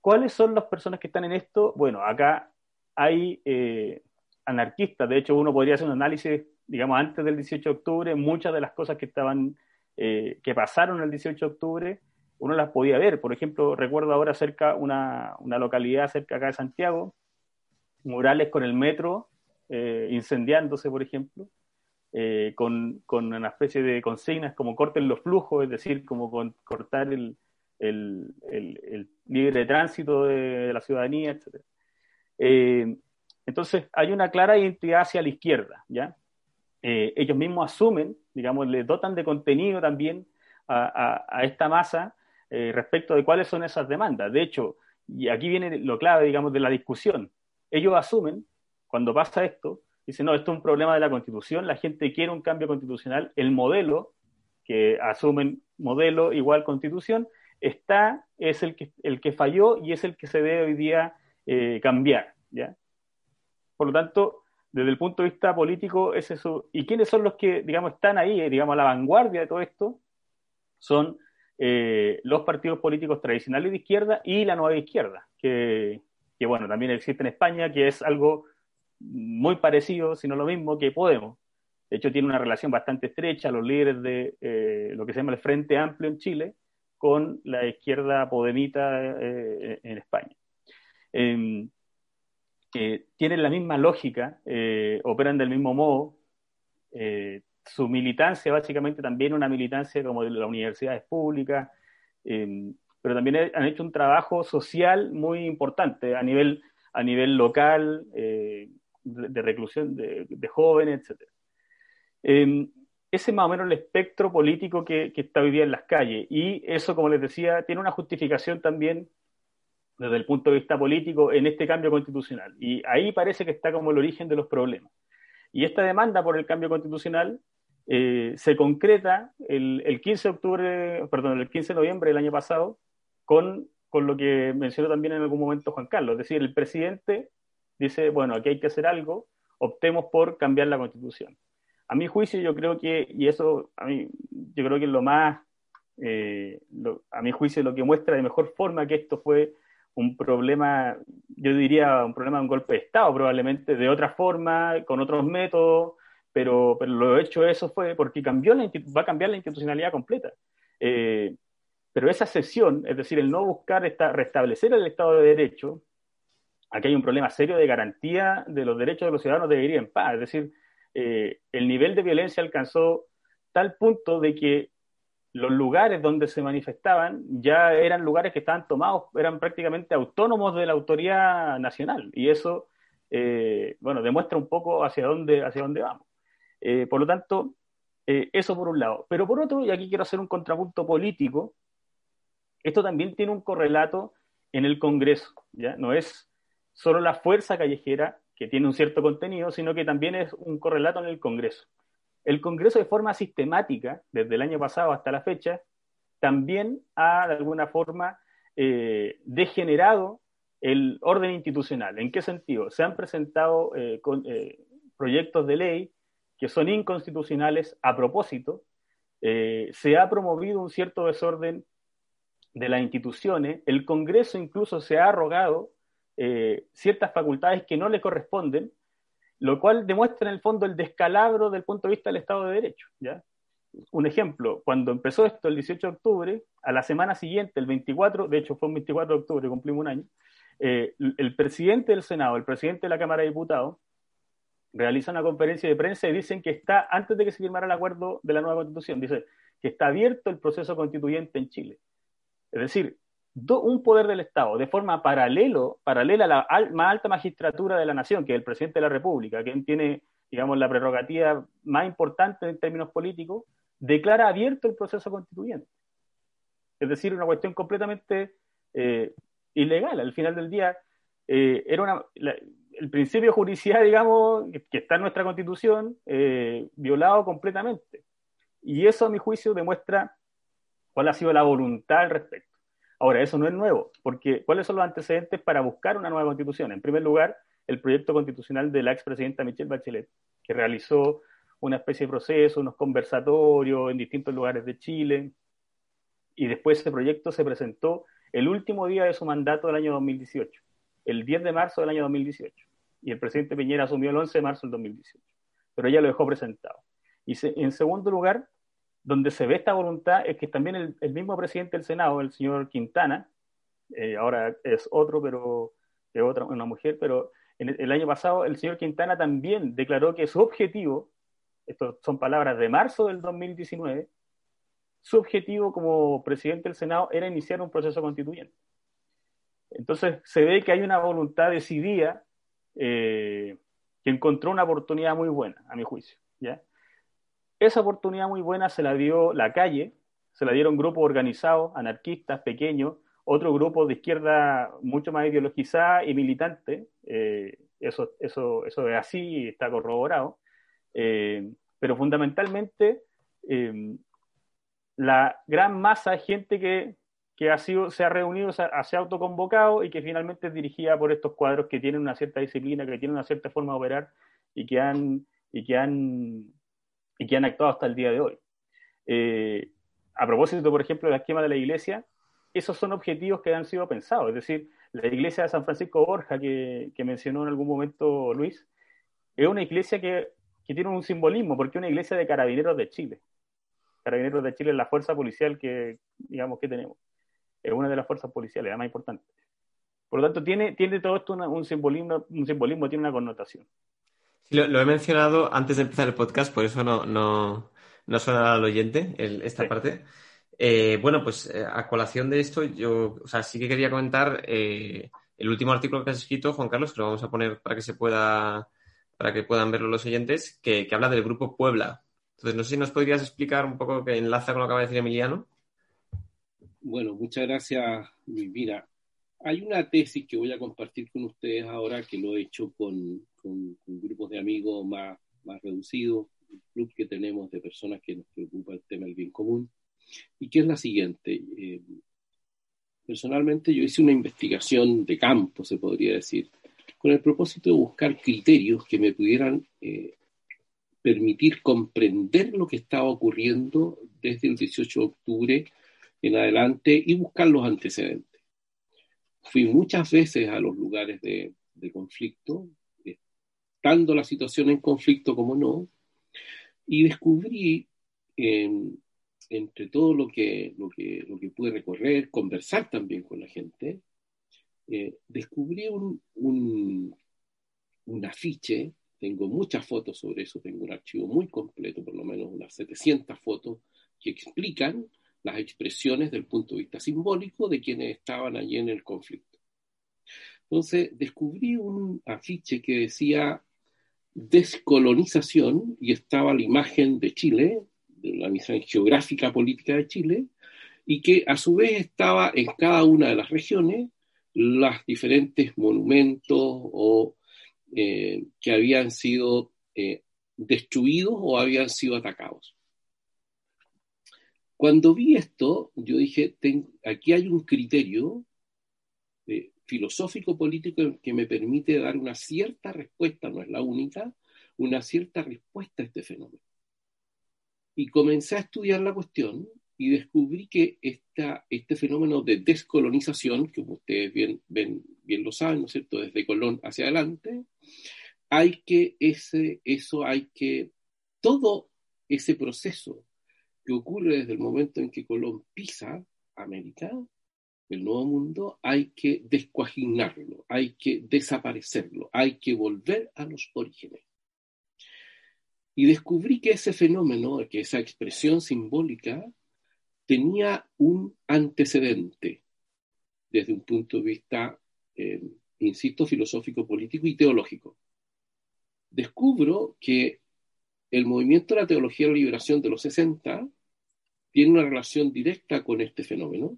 ¿Cuáles son las personas que están en esto? Bueno, acá hay eh, anarquistas, de hecho uno podría hacer un análisis, digamos, antes del 18 de octubre, muchas de las cosas que estaban que pasaron el 18 de octubre, uno las podía ver. Por ejemplo, recuerdo ahora cerca, una, una localidad cerca acá de Santiago, murales con el metro eh, incendiándose, por ejemplo, eh, con, con, una especie de consignas como corten los flujos, es decir, como con, cortar el, el, el, libre tránsito de, la ciudadanía, etc. entonces, hay una clara identidad hacia la izquierda, ¿ya? ellos mismos asumen digamos, le dotan de contenido también a, esta masa eh, respecto de cuáles son esas demandas. De hecho, y aquí viene lo clave, digamos, de la discusión. Ellos asumen, cuando pasa esto, dicen, no, esto es un problema de la Constitución, la gente quiere un cambio constitucional, el modelo, que asumen modelo igual Constitución, está, es el que, el que falló y es el que se debe hoy día eh, cambiar. ¿ya? Por lo tanto, desde el punto de vista político es eso. ¿Y quiénes son los que, digamos, están ahí, eh, digamos, a la vanguardia de todo esto? Son eh, los partidos políticos tradicionales de izquierda y la nueva izquierda, que, bueno, también existe en España, que es algo muy parecido, si no lo mismo, que Podemos. De hecho, tiene una relación bastante estrecha, los líderes de eh, lo que se llama el Frente Amplio en Chile, con la izquierda podemita en España. Em, tienen la misma lógica, eh, operan del mismo modo. Eh, su militancia, básicamente, también una militancia como de las universidades públicas, eh, pero también han hecho un trabajo social muy importante a nivel, a nivel local, de, reclusión de, jóvenes, etc. ese es más o menos el espectro político que, que está hoy día en las calles. Y eso, como les decía, tiene una justificación también desde el punto de vista político en este cambio constitucional. Y ahí parece que está como el origen de los problemas. Y esta demanda por el cambio constitucional eh, se concreta el, 15 de octubre, perdón, el 15 de noviembre del año pasado con, con lo que mencionó también en algún momento Juan Carlos. Es decir, el presidente dice, bueno, aquí hay que hacer algo, optemos por cambiar la constitución. A mi juicio, yo creo que, y eso a mí, yo creo que lo más, eh, a mi juicio, lo que muestra de mejor forma que esto fue un problema, yo diría un problema de un golpe de Estado, probablemente de otra forma, con otros métodos, pero, pero lo hecho eso fue porque cambió la, va a cambiar la institucionalidad completa. Eh, pero esa sesión, es decir, el no buscar esta, restablecer el Estado de Derecho, aquí hay un problema serio de garantía de los derechos de los ciudadanos de vivir en paz. Es decir, eh, el nivel de violencia alcanzó tal punto de que los lugares donde se manifestaban ya eran lugares que estaban tomados, eran prácticamente autónomos de la autoridad nacional. Y eso, eh, bueno, demuestra un poco hacia dónde, hacia dónde vamos. Eh, por lo tanto, eso por un lado. Pero por otro, y aquí quiero hacer un contrapunto político, esto también tiene un correlato en el Congreso. ¿ya? No es solo la fuerza callejera que tiene un cierto contenido, sino que también es un correlato en el Congreso. El Congreso de forma sistemática, desde el año pasado hasta la fecha, también ha de alguna forma eh, degenerado el orden institucional. ¿En qué sentido? Se han presentado eh, eh, proyectos de ley que son inconstitucionales a propósito, se ha promovido un cierto desorden de las instituciones, el Congreso incluso se ha arrogado ciertas facultades que no le corresponden, lo cual demuestra en el fondo el descalabro del punto de vista del Estado de Derecho. un ejemplo, cuando empezó esto el 18 de octubre, a la semana siguiente, el 24, de hecho fue el 24 de octubre, cumplimos un año, eh, el presidente del Senado, el presidente de la Cámara de Diputados, realiza una conferencia de prensa y dicen que está, antes de que se firmara el acuerdo de la nueva constitución, dice que está abierto el proceso constituyente en Chile. Es decir, un poder del Estado de forma paralelo, paralela a la más alta magistratura de la nación, que es el presidente de la República, quien tiene, digamos, la prerrogativa más importante en términos políticos, declara abierto el proceso constituyente. Es decir, una cuestión completamente eh, ilegal. Al final del día, eh, era una, el principio de juridicidad, digamos, que, está en nuestra constitución, eh, violado completamente. Y eso, a mi juicio, demuestra cuál ha sido la voluntad al respecto. Ahora, eso no es nuevo, porque ¿cuáles son los antecedentes para buscar una nueva constitución? En primer lugar, el proyecto constitucional de la expresidenta Michelle Bachelet, que realizó una especie de proceso, unos conversatorios en distintos lugares de Chile, y después ese proyecto se presentó el último día de su mandato del año 2018, el 10 de marzo del año 2018, y el presidente Piñera asumió el 11 de marzo del 2018, pero ella lo dejó presentado. Y en segundo lugar, donde se ve esta voluntad es que también el, mismo presidente del Senado, el señor Quintana, eh, ahora es otro, pero es otra, una mujer, pero en el, año pasado el señor Quintana también declaró que su objetivo, estas son palabras de marzo del 2019, su objetivo como presidente del Senado era iniciar un proceso constituyente. Entonces se ve que hay una voluntad decidida eh, que encontró una oportunidad muy buena, a mi juicio. Esa oportunidad muy buena se la dio la calle, se la dieron grupos organizados, anarquistas, pequeños, otro grupo de izquierda mucho más ideologizada y militante. Eh, eso, eso, eso es así, está corroborado. Eh, pero fundamentalmente, eh, la gran masa de gente que, que ha sido, se ha reunido, se ha, se ha, autoconvocado y que finalmente es dirigida por estos cuadros que tienen una cierta disciplina, que tienen una cierta forma de operar y que han, y que han y que han actuado hasta el día de hoy. Eh, a propósito, por ejemplo, del esquema de la iglesia, esos son objetivos que han sido pensados. Es decir, la iglesia de San Francisco Borja, que, que mencionó en algún momento Luis, es una iglesia que, que, tiene un simbolismo, porque es una iglesia de carabineros de Chile. Carabineros de Chile es la fuerza policial que, digamos, que tenemos. Es una de las fuerzas policiales, la más importante. Por lo tanto, tiene, tiene todo esto un, simbolismo, un simbolismo, tiene una connotación. Sí, lo, he mencionado antes de empezar el podcast, por eso no, no, no suena al oyente esta parte. Eh, bueno, pues eh, a colación de esto, yo o sea, sí que quería comentar eh, el último artículo que has escrito, Juan Carlos, que lo vamos a poner para que se pueda, para que puedan verlo los oyentes, que, que habla del grupo Puebla. Entonces, no sé si nos podrías explicar un poco que enlaza con lo que acaba de decir Emiliano. Bueno, muchas gracias, Luis. Mira, hay una tesis que voy a compartir con ustedes ahora que lo he hecho con, con, grupos de amigos más, más reducidos, un club que tenemos de personas que nos preocupa el tema del bien común, y que es la siguiente. Eh, personalmente yo hice una investigación de campo, se podría decir, con el propósito de buscar criterios que me pudieran eh, permitir comprender lo que estaba ocurriendo desde el 18 de octubre en adelante y buscar los antecedentes. Fui muchas veces a los lugares de, conflicto, estando la situación en conflicto como no, y descubrí entre todo lo que, lo, que, lo que pude recorrer, conversar también con la gente, eh, descubrí un, un, un, afiche, tengo muchas fotos sobre eso, tengo un archivo muy completo, por lo menos unas 700 fotos, que explican las expresiones del punto de vista simbólico de quienes estaban allí en el conflicto. Entonces descubrí un afiche que decía descolonización y estaba la imagen de Chile, de la misión geográfica política de Chile, y que a su vez estaba en cada una de las regiones los diferentes monumentos o, eh, que habían sido eh, destruidos o habían sido atacados. Cuando vi esto, yo dije, aquí hay un criterio filosófico-político que me permite dar una cierta respuesta, no es la única, una cierta respuesta a este fenómeno. Y comencé a estudiar la cuestión y descubrí que esta, este fenómeno de descolonización, que ustedes bien, bien lo saben, ¿no es cierto?, desde Colón hacia adelante, hay que, ese, eso hay que, todo ese proceso que ocurre desde el momento en que Colón pisa América, el nuevo mundo, hay que descuajignarlo, hay que desaparecerlo, hay que volver a los orígenes. Y descubrí que ese fenómeno, que esa expresión simbólica, tenía un antecedente desde un punto de vista, eh, insisto, filosófico, político y teológico. Descubro que el movimiento de la teología de la liberación de los 60 tiene una relación directa con este fenómeno.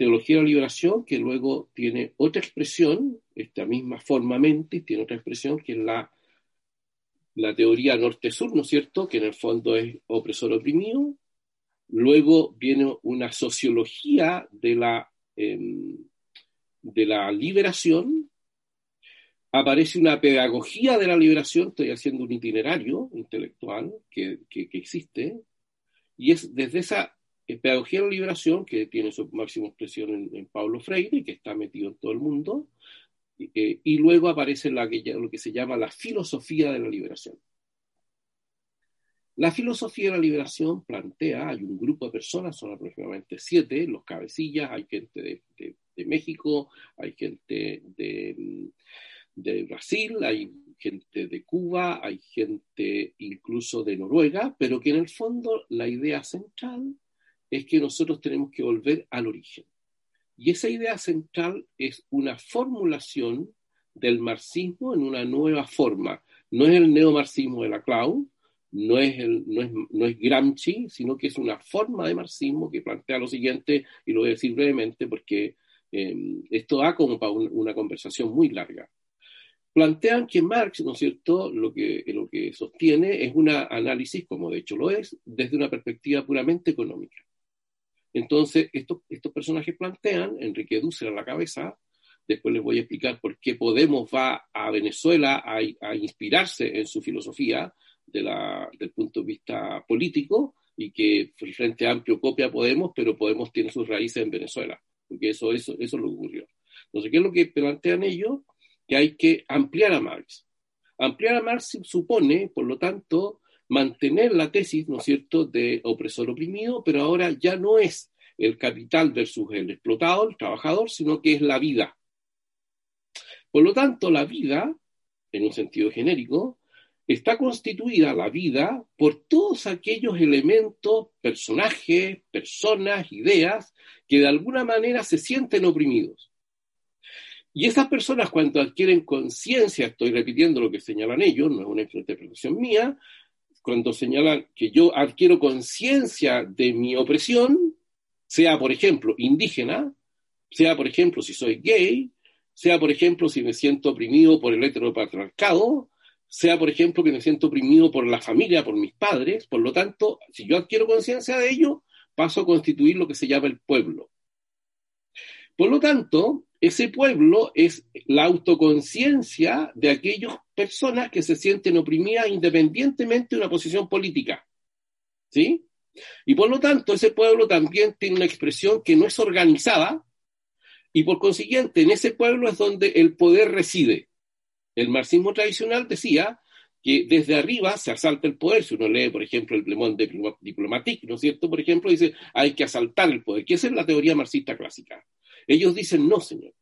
Teología de la liberación que luego tiene otra expresión, esta misma forma mente, tiene otra expresión que es la, la teoría norte-sur, ¿no es cierto? Que en el fondo es opresor oprimido. Luego viene una sociología de la, em, de la liberación, aparece una pedagogía de la liberación, estoy haciendo un itinerario intelectual que, existe, y es desde esa pedagogía de la liberación, que tiene su máxima expresión en, Pablo Freire, que está metido en todo el mundo, eh, y luego aparece la lo que se llama la filosofía de la liberación. La filosofía de la liberación plantea, hay un grupo de personas, son aproximadamente siete, los cabecillas, hay gente de, de México, hay gente de, de Brasil, hay gente de Cuba, hay gente incluso de Noruega, pero que en el fondo la idea central es que nosotros tenemos que volver al origen. Y esa idea central es una formulación del marxismo en una nueva forma. No es el neomarxismo de la Clau, no es, el, no, es, no es Gramsci, sino que es una forma de marxismo que plantea lo siguiente, y lo voy a decir brevemente porque eh, esto da como para una conversación muy larga plantean que Marx, ¿no es cierto?, lo que, lo que sostiene es un análisis, como de hecho lo es, desde una perspectiva puramente económica. Entonces, estos, estos personajes plantean, Enrique Dussel a la cabeza, después les voy a explicar por qué Podemos va a Venezuela a, a inspirarse en su filosofía de la, del punto de vista político y que el Frente Amplio copia Podemos, pero Podemos tiene sus raíces en Venezuela, porque eso, eso, eso es lo que ocurrió. Entonces, ¿qué es lo que plantean ellos? que hay que ampliar a Marx. Ampliar a Marx supone, por lo tanto, mantener la tesis, ¿no es cierto?, de opresor oprimido, pero ahora ya no es el capital versus el explotado, el trabajador, sino que es la vida. Por lo tanto, la vida, en un sentido genérico, está constituida la vida por todos aquellos elementos, personajes, personas, ideas, que de alguna manera se sienten oprimidos. Y esas personas cuando adquieren conciencia, estoy repitiendo lo que señalan ellos, no es una interpretación mía, cuando señalan que yo adquiero conciencia de mi opresión, sea por ejemplo indígena, sea por ejemplo si soy gay, sea por ejemplo si me siento oprimido por el heteropatriarcado, sea por ejemplo que me siento oprimido por la familia, por mis padres, por lo tanto, si yo adquiero conciencia de ello, paso a constituir lo que se llama el pueblo. Por lo tanto, ese pueblo es la autoconciencia de aquellas personas que se sienten oprimidas independientemente de una posición política. ¿Sí? Y por lo tanto, ese pueblo también tiene una expresión que no es organizada y por consiguiente en ese pueblo es donde el poder reside. El marxismo tradicional decía que desde arriba se asalta el poder. Si uno lee, por ejemplo, el Le Monde Diplomatique, ¿no es cierto? Por ejemplo, dice hay que asaltar el poder, que esa es la teoría marxista clásica. Ellos dicen, no, señor,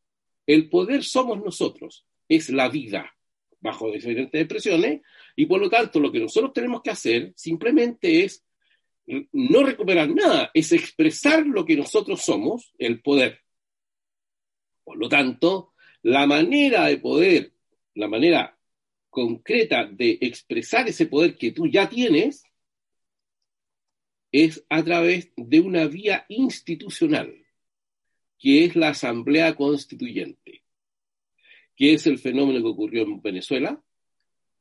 el poder somos nosotros, es la vida, bajo diferentes expresiones, y por lo tanto lo que nosotros tenemos que hacer simplemente es no recuperar nada, es expresar lo que nosotros somos, el poder. Por lo tanto, la manera de poder, la manera concreta de expresar ese poder que tú ya tienes, es a través de una vía institucional que es la Asamblea Constituyente, que es el fenómeno que ocurrió en Venezuela,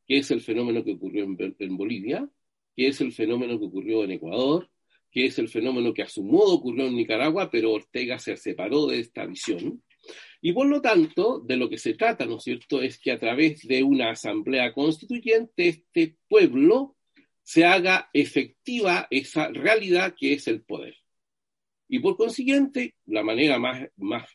que es el fenómeno que ocurrió en, Bolivia, que es el fenómeno que ocurrió en Ecuador, que es el fenómeno que a su modo ocurrió en Nicaragua, pero Ortega se separó de esta visión. Y por lo tanto, de lo que se trata, ¿no es cierto?, es que a través de una asamblea constituyente, este pueblo se haga efectiva esa realidad que es el poder. Y por consiguiente, la manera más, más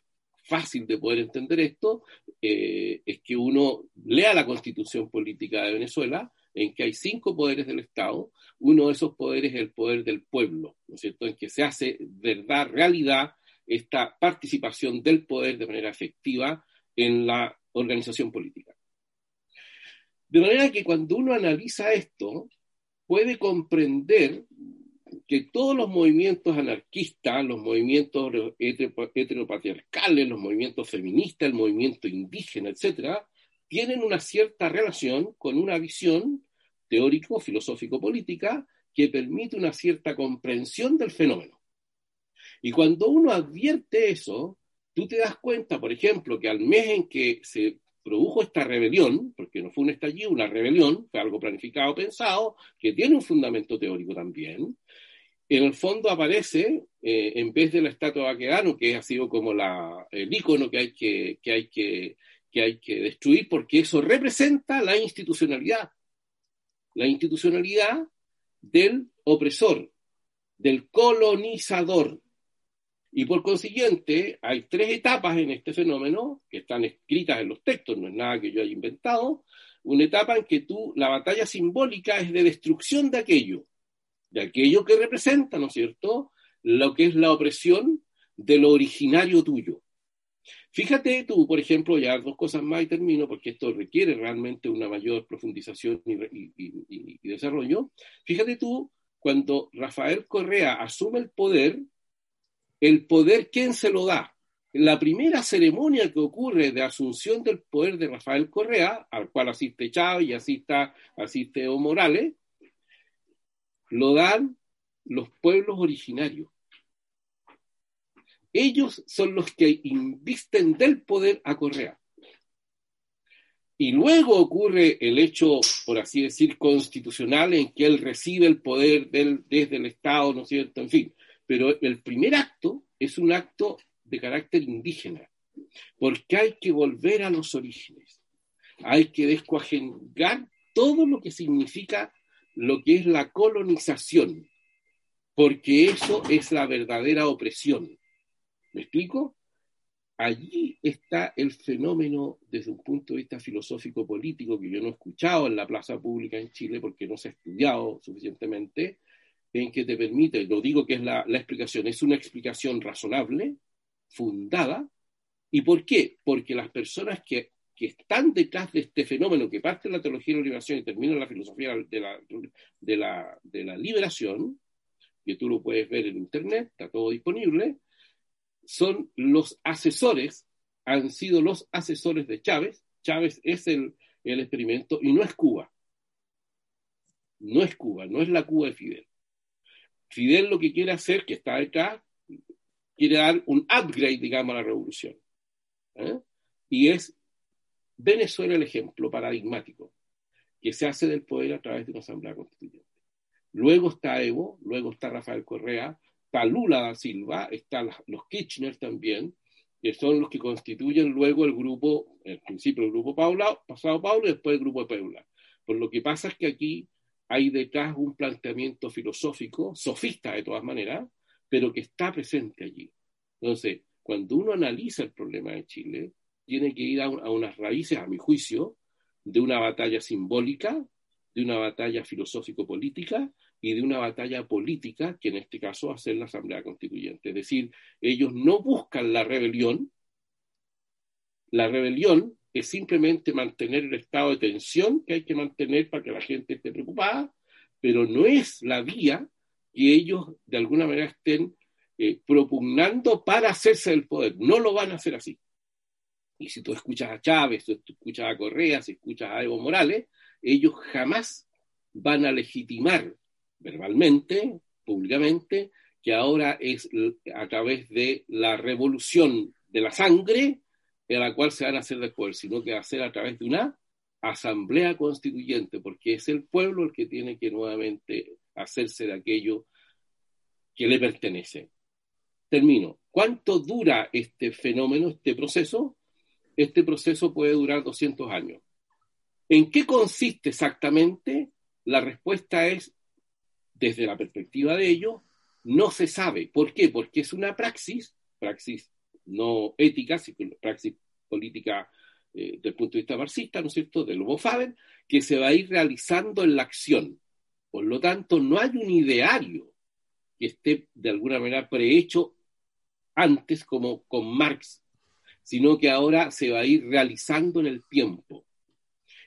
fácil de poder entender esto eh, es que uno lea la constitución política de Venezuela en que hay cinco poderes del Estado. Uno de esos poderes es el poder del pueblo, ¿no es cierto?, en que se hace verdad, realidad, esta participación del poder de manera efectiva en la organización política. De manera que cuando uno analiza esto, puede comprender que todos los movimientos anarquistas, los movimientos heteropatriarcales, los movimientos feministas, el movimiento indígena, etcétera, tienen una cierta relación con una visión teórico, filosófico, política que permite una cierta comprensión del fenómeno. Y cuando uno advierte eso, tú te das cuenta, por ejemplo, que al mes en que se produjo esta rebelión, porque no fue un estallido, una rebelión, fue algo planificado, pensado, que tiene un fundamento teórico también, en el fondo aparece, eh, en vez de la estatua de Baquedano, que ha sido como la, el icono que hay que, que, hay que, que hay que destruir, porque eso representa la institucionalidad, la institucionalidad del opresor, del colonizador. Y por consiguiente, hay tres etapas en este fenómeno que están escritas en los textos, no es nada que yo haya inventado. Una etapa en que tú, la batalla simbólica es de destrucción de aquello, de aquello que representa, ¿no es cierto?, lo que es la opresión de lo originario tuyo. Fíjate tú, por ejemplo, ya dos cosas más y termino, porque esto requiere realmente una mayor profundización y, desarrollo. Fíjate tú, cuando Rafael Correa asume el poder, el poder, ¿quién se lo da? La primera ceremonia que ocurre de asunción del poder de Rafael Correa, al cual asiste Chávez y asiste, asiste Evo Morales, lo dan los pueblos originarios. Ellos son los que invisten del poder a Correa. Y luego ocurre el hecho, por así decir, constitucional en que él recibe el poder desde el Estado, ¿no es cierto? En fin, pero el primer acto es un acto de carácter indígena, porque hay que volver a los orígenes, hay que descuajengar todo lo que significa lo que es la colonización, porque eso es la verdadera opresión. ¿Me explico? Allí está el fenómeno desde un punto de vista filosófico-político que yo no he escuchado en la plaza pública en Chile porque no se ha estudiado suficientemente, en que te permite, lo digo que es la, explicación, es una explicación razonable, fundada. ¿Y por qué? Porque las personas que, que, están detrás de este fenómeno que parte de la teología de la liberación y termina en la filosofía de la, de la, de la liberación, que tú lo puedes ver en Internet, está todo disponible, son los asesores, han sido los asesores de Chávez. Chávez es el, el experimento y no es Cuba. No es Cuba, no es la Cuba de Fidel. Fidel lo que quiere hacer, que está detrás, quiere dar un upgrade, digamos, a la revolución. ¿eh? Y es Venezuela el ejemplo paradigmático que se hace del poder a través de una asamblea constituyente. Luego está Evo, luego está Rafael Correa, está Lula da Silva, están los Kirchner también, que son los que constituyen luego el grupo, en principio el grupo Paula, pasado Paulo y después el grupo de Paula. Por lo que pasa es que aquí hay detrás un planteamiento filosófico, sofista de todas maneras, pero que está presente allí. Entonces, cuando uno analiza el problema de Chile, tiene que ir a, unas raíces, a mi juicio, de una batalla simbólica, de una batalla filosófico-política y de una batalla política, que en este caso va a ser la Asamblea Constituyente. Es decir, ellos no buscan la rebelión, la rebelión es simplemente mantener el estado de tensión que hay que mantener para que la gente esté preocupada, pero no es la vía que ellos de alguna manera estén eh, propugnando para hacerse del poder. No lo van a hacer así. Y si tú escuchas a Chávez, si tú escuchas a Correa, si escuchas a Evo Morales, ellos jamás van a legitimar verbalmente, públicamente, que ahora es a través de la revolución de la sangre en la cual se van a hacer después, sino que va a ser a través de una asamblea constituyente, porque es el pueblo el que tiene que nuevamente hacerse de aquello que le pertenece. Termino. ¿Cuánto dura este fenómeno, este proceso? Este proceso puede durar 200 años. ¿En qué consiste exactamente? La respuesta es desde la perspectiva de ellos, no se sabe. ¿Por qué? Porque es una praxis, praxis no ética, sino praxis política eh, del punto de vista marxista, ¿no es cierto?, del Lobo que se va a ir realizando en la acción. Por lo tanto, no hay un ideario que esté de alguna manera prehecho antes como con Marx, sino que ahora se va a ir realizando en el tiempo.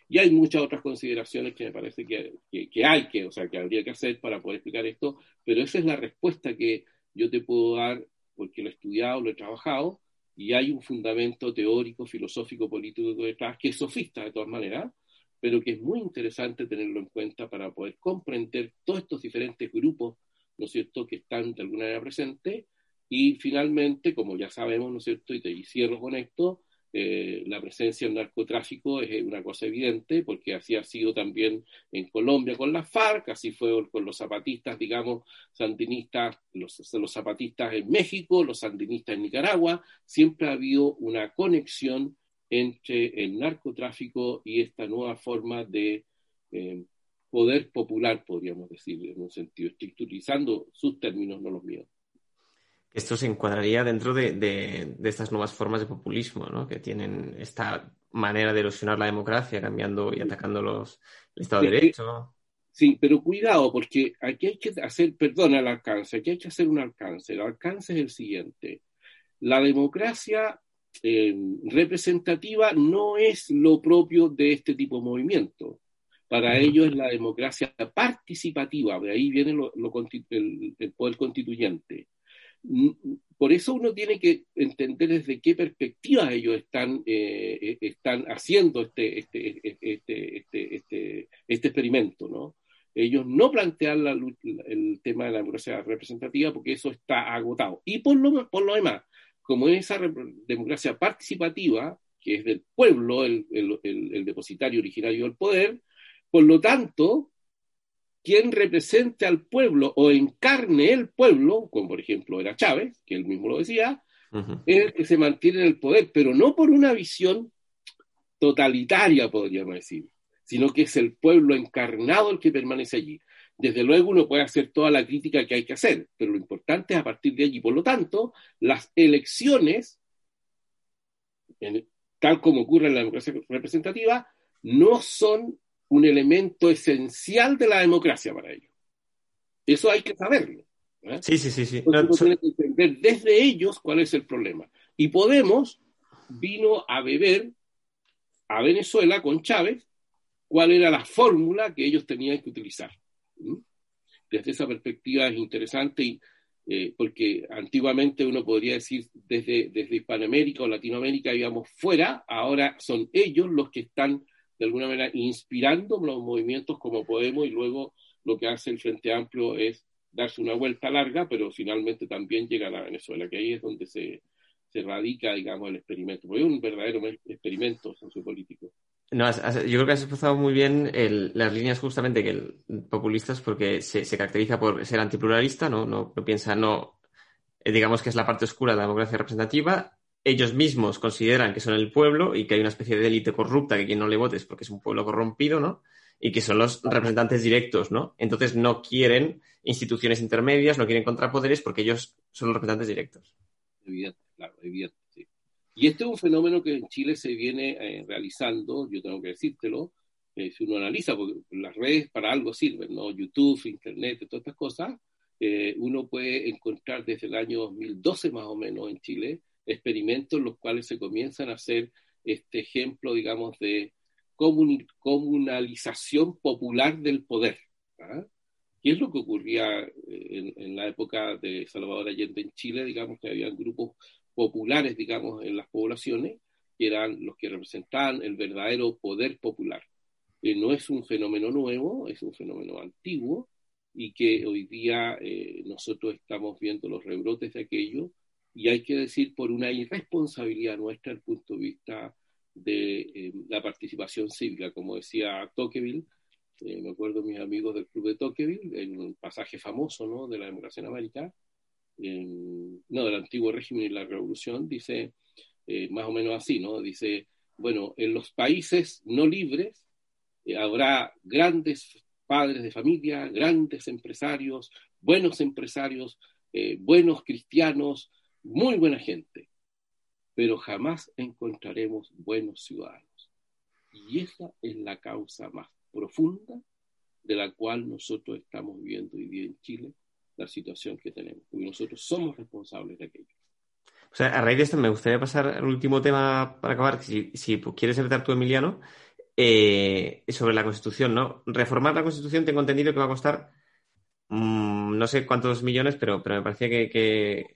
Y hay muchas otras consideraciones que me parece que, que, hay que, o sea, que habría que hacer para poder explicar esto, pero esa es la respuesta que yo te puedo dar porque lo he estudiado, lo he trabajado, y hay un fundamento teórico, filosófico, político detrás, que es sofista de todas maneras, pero que es muy interesante tenerlo en cuenta para poder comprender todos estos diferentes grupos, ¿no es cierto?, que están de alguna manera presentes, y finalmente, como ya sabemos, ¿no es cierto?, y te cierro con esto, eh, la presencia del narcotráfico es una cosa evidente, porque así ha sido también en Colombia con las FARC, así fue con los zapatistas, digamos, sandinistas, los, los zapatistas en México, los sandinistas en Nicaragua, siempre ha habido una conexión entre el narcotráfico y esta nueva forma de eh, poder popular, podríamos decir, en un sentido, estructurizando sus términos, no los míos. Esto se encuadraría dentro de, estas nuevas formas de populismo, ¿no? Que tienen esta manera de erosionar la democracia, cambiando y atacando los, el Estado de Derecho. Sí, pero cuidado, porque aquí hay que hacer, perdón, el alcance, aquí hay que hacer un alcance. El alcance es el siguiente. La democracia eh, representativa no es lo propio de este tipo de movimiento. Para ellos es la democracia participativa, de ahí viene el poder constituyente por eso uno tiene que entender desde qué perspectiva ellos están, eh, eh, están haciendo este, este, este, este, este, experimento, ¿no? Ellos no plantean el tema de la democracia representativa porque eso está agotado. Y por lo, por lo demás, como esa democracia participativa, que es del pueblo, el, el depositario originario del poder, por lo tanto, quien represente al pueblo o encarne el pueblo, como por ejemplo era Chávez, que él mismo lo decía, es el que se mantiene en el poder, pero no por una visión totalitaria, podríamos decir, sino que es el pueblo encarnado el que permanece allí. Desde luego uno puede hacer toda la crítica que hay que hacer, pero lo importante es a partir de allí. Por lo tanto, las elecciones, tal como ocurre en la democracia representativa, no son un elemento esencial de la democracia para ellos. Eso hay que saberlo. ¿eh? Sí, sí, sí. sí. que entender desde ellos cuál es el problema. Y Podemos vino a beber a Venezuela con Chávez cuál era la fórmula que ellos tenían que utilizar. Desde esa perspectiva es interesante y, eh, porque antiguamente uno podría decir desde, desde Hispanoamérica o Latinoamérica íbamos fuera, ahora son ellos los que están de alguna manera inspirando los movimientos como Podemos y luego lo que hace el Frente Amplio es darse una vuelta larga, pero finalmente también llegan a Venezuela, que ahí es donde se, se radica, digamos, el experimento, porque es un verdadero experimento sociopolítico. No, yo creo que has expresado muy bien las líneas justamente que el, populistas porque se, se, caracteriza por ser antipluralista, ¿no? No, no piensa, no, digamos que es la parte oscura de la democracia representativa ellos mismos consideran que son el pueblo y que hay una especie de élite corrupta que quien no le vote es porque es un pueblo corrompido, ¿no? Y que son los representantes directos, ¿no? Entonces no quieren instituciones intermedias, no quieren contrapoderes porque ellos son los representantes directos. Evidente, claro, evidente, sí. Y este es un fenómeno que en Chile se viene eh, realizando, yo tengo que decírtelo, eh, si uno analiza, porque las redes para algo sirven, ¿no? YouTube, Internet, todas estas cosas, eh, uno puede encontrar desde el año 2012 más o menos en Chile experimentos en los cuales se comienzan a hacer este ejemplo, digamos, de comunalización popular del poder. ¿ah? ¿Qué es lo que ocurría eh, en, la época de Salvador Allende en Chile? Digamos que había grupos populares, digamos, en las poblaciones, que eran los que representaban el verdadero poder popular. Eh, no es un fenómeno nuevo, es un fenómeno antiguo y que hoy día eh, nosotros estamos viendo los rebrotes de aquello y hay que decir por una irresponsabilidad nuestra desde el punto de vista de eh, la participación cívica, como decía Tocqueville, eh, me acuerdo mis amigos del club de Tocqueville, en un pasaje famoso ¿no? de la democracia en América, no, del antiguo régimen y la revolución, dice eh, más o menos así, ¿no? Dice, bueno, en los países no libres habrá grandes padres de familia, grandes empresarios, buenos empresarios, buenos cristianos, muy buena gente. pero jamás encontraremos buenos ciudadanos. Y esa es la causa más profunda de la cual nosotros estamos viviendo hoy día en Chile, la situación que tenemos, porque nosotros somos responsables de aquello. O sea, a raíz de esto me gustaría pasar al último tema para acabar, si, si quieres empezar tú, Emiliano, eh, sobre la Constitución, ¿no? Reformar la Constitución tengo entendido que va a costar mm, no sé cuántos millones, pero, pero me parecía que, que,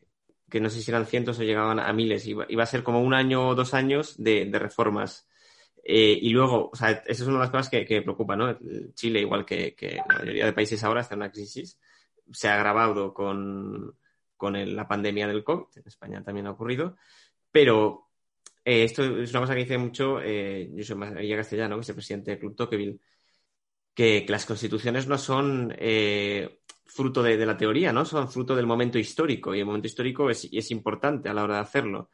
no sé si eran cientos o llegaban a miles. Iba, iba a ser como un año o dos años de, reformas. Eh, y luego, o sea, esa es una de las cosas que, que preocupa, ¿no? Chile, igual que, que, la mayoría de países ahora, está en una crisis. Se ha agravado con, con la pandemia del COVID. En España también ha ocurrido. Pero eh, esto es una cosa que dice mucho eh, soy María Castellano, que es del Club Tocqueville, que, que las constituciones no son eh, fruto de, la teoría, ¿no? Son fruto del momento histórico y el momento histórico es, importante a la hora de hacerlo.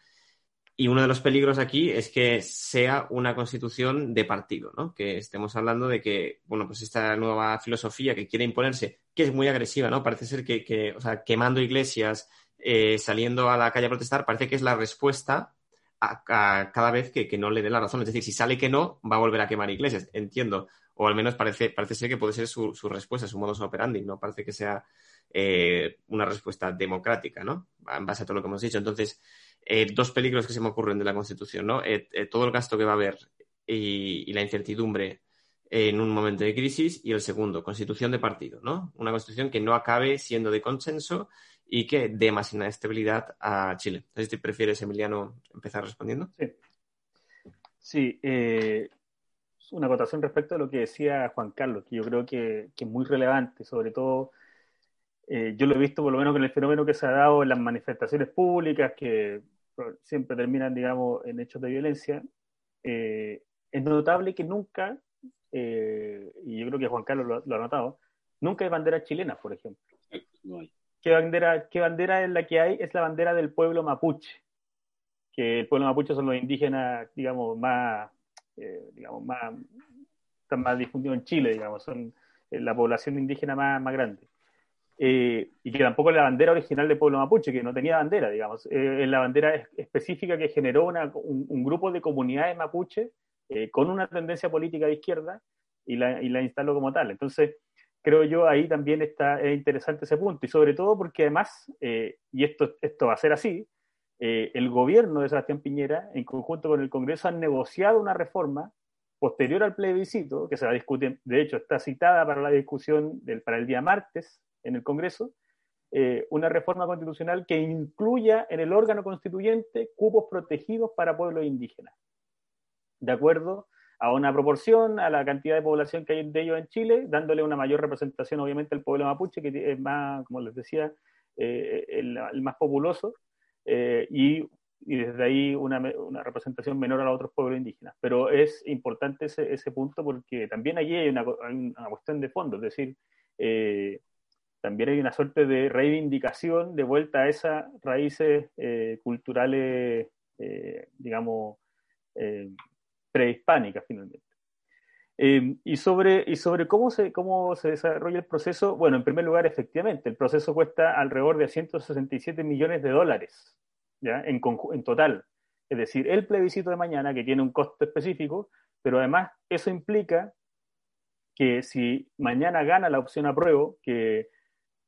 Y uno de los peligros aquí es que sea una constitución de partido, ¿no? Que estemos hablando de que, bueno, pues esta nueva filosofía que quiere imponerse, que es muy agresiva, ¿no? Parece ser que, o sea, quemando iglesias, eh, saliendo a la calle a protestar, parece que es la respuesta a, a cada vez que, que, no le dé la razón. Es decir, si sale que no, va a volver a quemar iglesias. Entiendo. O al menos parece, parece ser que puede ser su, su respuesta, su modus operandi. No parece que sea eh, una respuesta democrática, ¿no? En base a todo lo que hemos dicho. Entonces, eh, dos peligros que se me ocurren de la Constitución, ¿no? Eh, todo el gasto que va a haber y, y, la incertidumbre en un momento de crisis. Y el segundo, constitución de partido, ¿no? Una constitución que no acabe siendo de consenso y que dé más inestabilidad a Chile. Entonces, ¿te prefieres, Emiliano, empezar respondiendo? Sí. Sí, eh, una acotación respecto a lo que decía Juan Carlos, que yo creo que, que es muy relevante, sobre todo, eh, yo lo he visto por lo menos con el fenómeno que se ha dado en las manifestaciones públicas, que siempre terminan, digamos, en hechos de violencia. Eh, es notable que nunca, eh, y yo creo que Juan Carlos lo, lo, ha notado, nunca hay banderas chilenas, por ejemplo. No hay. ¿Qué bandera, ¿Qué bandera es la que hay? Es la bandera del pueblo mapuche, que el pueblo mapuche son los indígenas, digamos, más, eh, digamos, más, están más difundidos en Chile, digamos, son eh, la población indígena más, más grande. Eh, y que tampoco es la bandera original del pueblo mapuche, que no tenía bandera, digamos, eh, es la bandera específica que generó una, un, un, grupo de comunidades mapuche eh, con una tendencia política de izquierda y la, y la instaló como tal. Entonces, creo yo ahí también está es interesante ese punto y sobre todo porque además, eh, y esto, esto va a ser así, eh, el gobierno de Sebastián Piñera en conjunto con el Congreso han negociado una reforma posterior al plebiscito que se va a discutir, de hecho está citada para la discusión del, para el día martes en el Congreso, eh, una reforma constitucional que incluya en el órgano constituyente cupos protegidos para pueblos indígenas. De acuerdo a una proporción, a la cantidad de población que hay de ellos en Chile, dándole una mayor representación obviamente al pueblo mapuche, que es más, como les decía, eh, el, el, más populoso, eh, y, y, desde ahí una, una, representación menor a los otros pueblos indígenas. Pero es importante ese, ese punto porque también allí hay una, una, cuestión de fondo, es decir, eh, también hay una suerte de reivindicación de vuelta a esas raíces eh, culturales, digamos, prehispánica finalmente. Eh, y, sobre, y sobre cómo se, cómo se desarrolla el proceso, bueno, en primer lugar, efectivamente, el proceso cuesta alrededor de 167 millones de dólares ¿ya? En, en total. Es decir, el plebiscito de mañana, que tiene un costo específico, pero además eso implica que si mañana gana la opción apruebo, que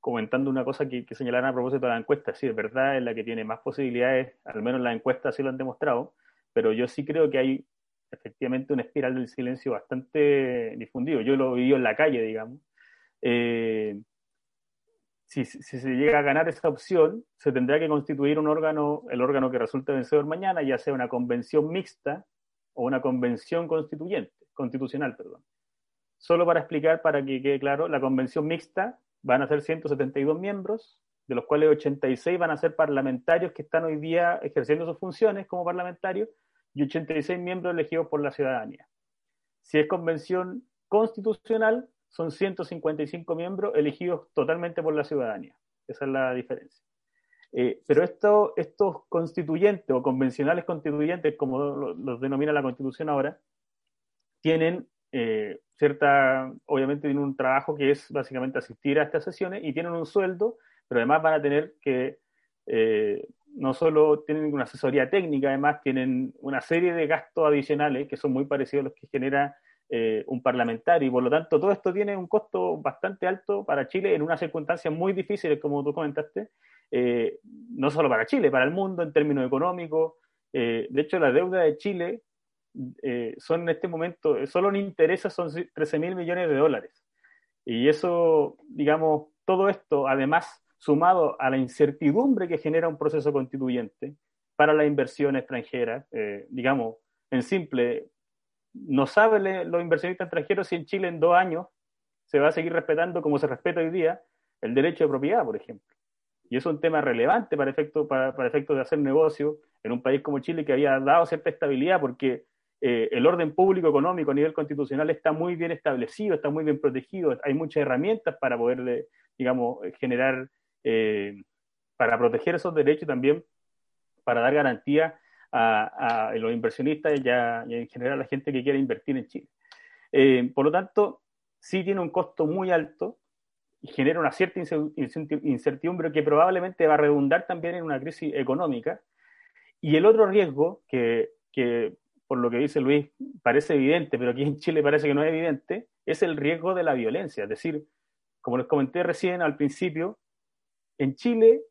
comentando una cosa que, que señalaron a propósito de la encuesta, sí, es verdad, es la que tiene más posibilidades, al menos la encuesta sí lo han demostrado, pero yo sí creo que hay efectivamente una espiral del silencio bastante difundido. Yo lo viví en la calle, digamos. Eh, si, se llega a ganar esa opción, se tendrá que constituir un órgano, el órgano que resulte vencedor mañana, ya sea una convención mixta o una convención constituyente, constitucional, perdón. Solo para explicar, para que quede claro, la convención mixta van a ser 172 miembros, de los cuales 86 van a ser parlamentarios que están hoy día ejerciendo sus funciones como parlamentarios, y 86 miembros elegidos por la ciudadanía. Si es convención constitucional, son 155 miembros elegidos totalmente por la ciudadanía. Esa es la diferencia. Eh, pero esto, estos constituyentes o convencionales constituyentes, como los lo denomina la Constitución ahora, tienen eh, cierta, obviamente tienen un trabajo que es básicamente asistir a estas sesiones y tienen un sueldo, pero además van a tener que eh, no solo tienen una asesoría técnica, además tienen una serie de gastos adicionales que son muy parecidos a los que genera eh, un parlamentario y por lo tanto todo esto tiene un costo bastante alto para Chile en unas circunstancias muy difíciles, como tú comentaste, eh, no solo para Chile, para el mundo en términos económicos. Eh, de hecho, la deuda de Chile son en este momento, solo en intereses son 13 mil millones de dólares. Y eso, digamos, todo esto, además, sumado a la incertidumbre que genera un proceso constituyente para la inversión extranjera, digamos, en simple, no saben los inversionistas extranjeros si en Chile en dos años se va a seguir respetando como se respeta hoy día el derecho de propiedad, por ejemplo. Y eso es un tema relevante para efectos para, para de hacer negocio en un país como Chile que había dado cierta estabilidad porque eh, el orden público económico a nivel constitucional está muy bien establecido, está muy bien protegido, hay muchas herramientas para poder, digamos, generar, eh, para proteger esos derechos y también para dar garantía a, los inversionistas y, en general a la gente que quiere invertir en Chile. Eh, por lo tanto, sí tiene un costo muy alto y genera una cierta incertidumbre que probablemente va a redundar también en una crisis económica. Y el otro riesgo, que, que por lo que dice Luis parece evidente, pero aquí en Chile parece que no es evidente, es el riesgo de la violencia. Es decir, como les comenté recién al principio, en Chile,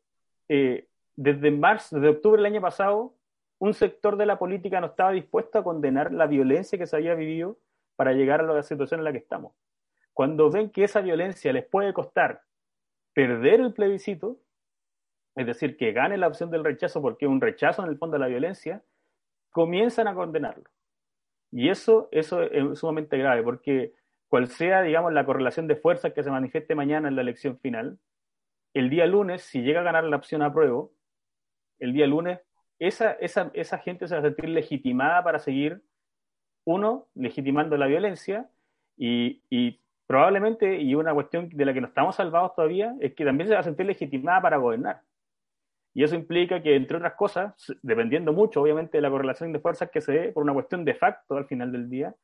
eh, desde marzo, desde octubre del año pasado, un sector de la política no estaba dispuesto a condenar la violencia que se había vivido para llegar a la situación en la que estamos. Cuando ven que esa violencia les puede costar perder el plebiscito, es decir, que gane la opción del rechazo porque es un rechazo en el fondo de la violencia, comienzan a condenarlo. Y eso, eso es sumamente grave, porque cual sea, digamos, la correlación de fuerzas que se manifieste mañana en la elección final, el día lunes, si llega a ganar la opción a prueba, el día lunes esa, esa, esa gente se va a sentir legitimada para seguir, uno, legitimando la violencia y, y probablemente, y una cuestión de la que no estamos salvados todavía, es que también se va a sentir legitimada para gobernar. Y eso implica que, entre otras cosas, dependiendo mucho, obviamente, de la correlación de fuerzas que se dé por una cuestión de facto al final del día,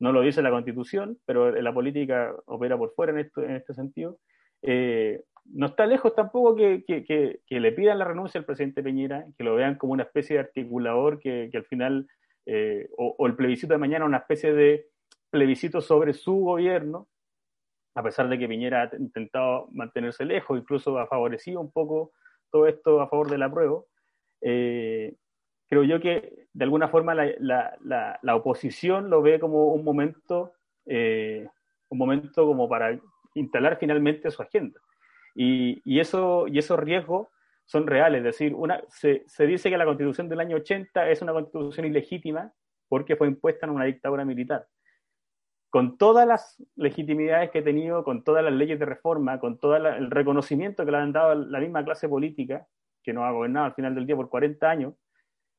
no lo dice la Constitución, pero la política opera por fuera en, esto, en este sentido, eh, no está lejos tampoco que, le pidan la renuncia al presidente Peñera, que lo vean como una especie de articulador que, al final, eh, o, el plebiscito de mañana, una especie de plebiscito sobre su gobierno, a pesar de que Piñera ha intentado mantenerse lejos, incluso ha favorecido un poco todo esto a favor del apruebo. Eh, creo yo que de alguna forma la, oposición lo ve como un momento, eh, un momento como para instalar finalmente su agenda. Y, eso, y esos riesgos son reales. Es decir, una, se, dice que la constitución del año 80 es una constitución ilegítima porque fue impuesta en una dictadura militar. Con todas las legitimidades que he tenido, con todas las leyes de reforma, con todo el reconocimiento que le han dado la misma clase política, que nos ha gobernado al final del día por 40 años,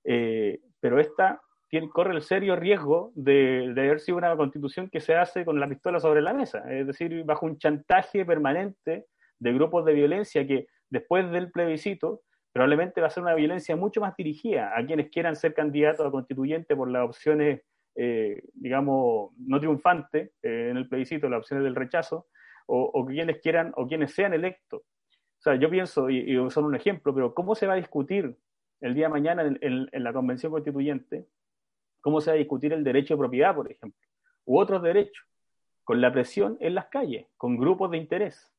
eh, pero esta tiene, corre el serio riesgo de, de, haber sido una constitución que se hace con la pistola sobre la mesa, es decir, bajo un chantaje permanente de grupos de violencia que después del plebiscito probablemente va a ser una violencia mucho más dirigida a quienes quieran ser candidatos a constituyente por las opciones, eh, digamos, no triunfantes eh, en el plebiscito, las opciones del rechazo, o, quienes quieran, o quienes sean electos. O sea, yo pienso, y, son un ejemplo, pero ¿cómo se va a discutir el día de mañana en, la convención constituyente? ¿Cómo se va a discutir el derecho de propiedad, por ejemplo? U otros derechos, con la presión en las calles, con grupos de interés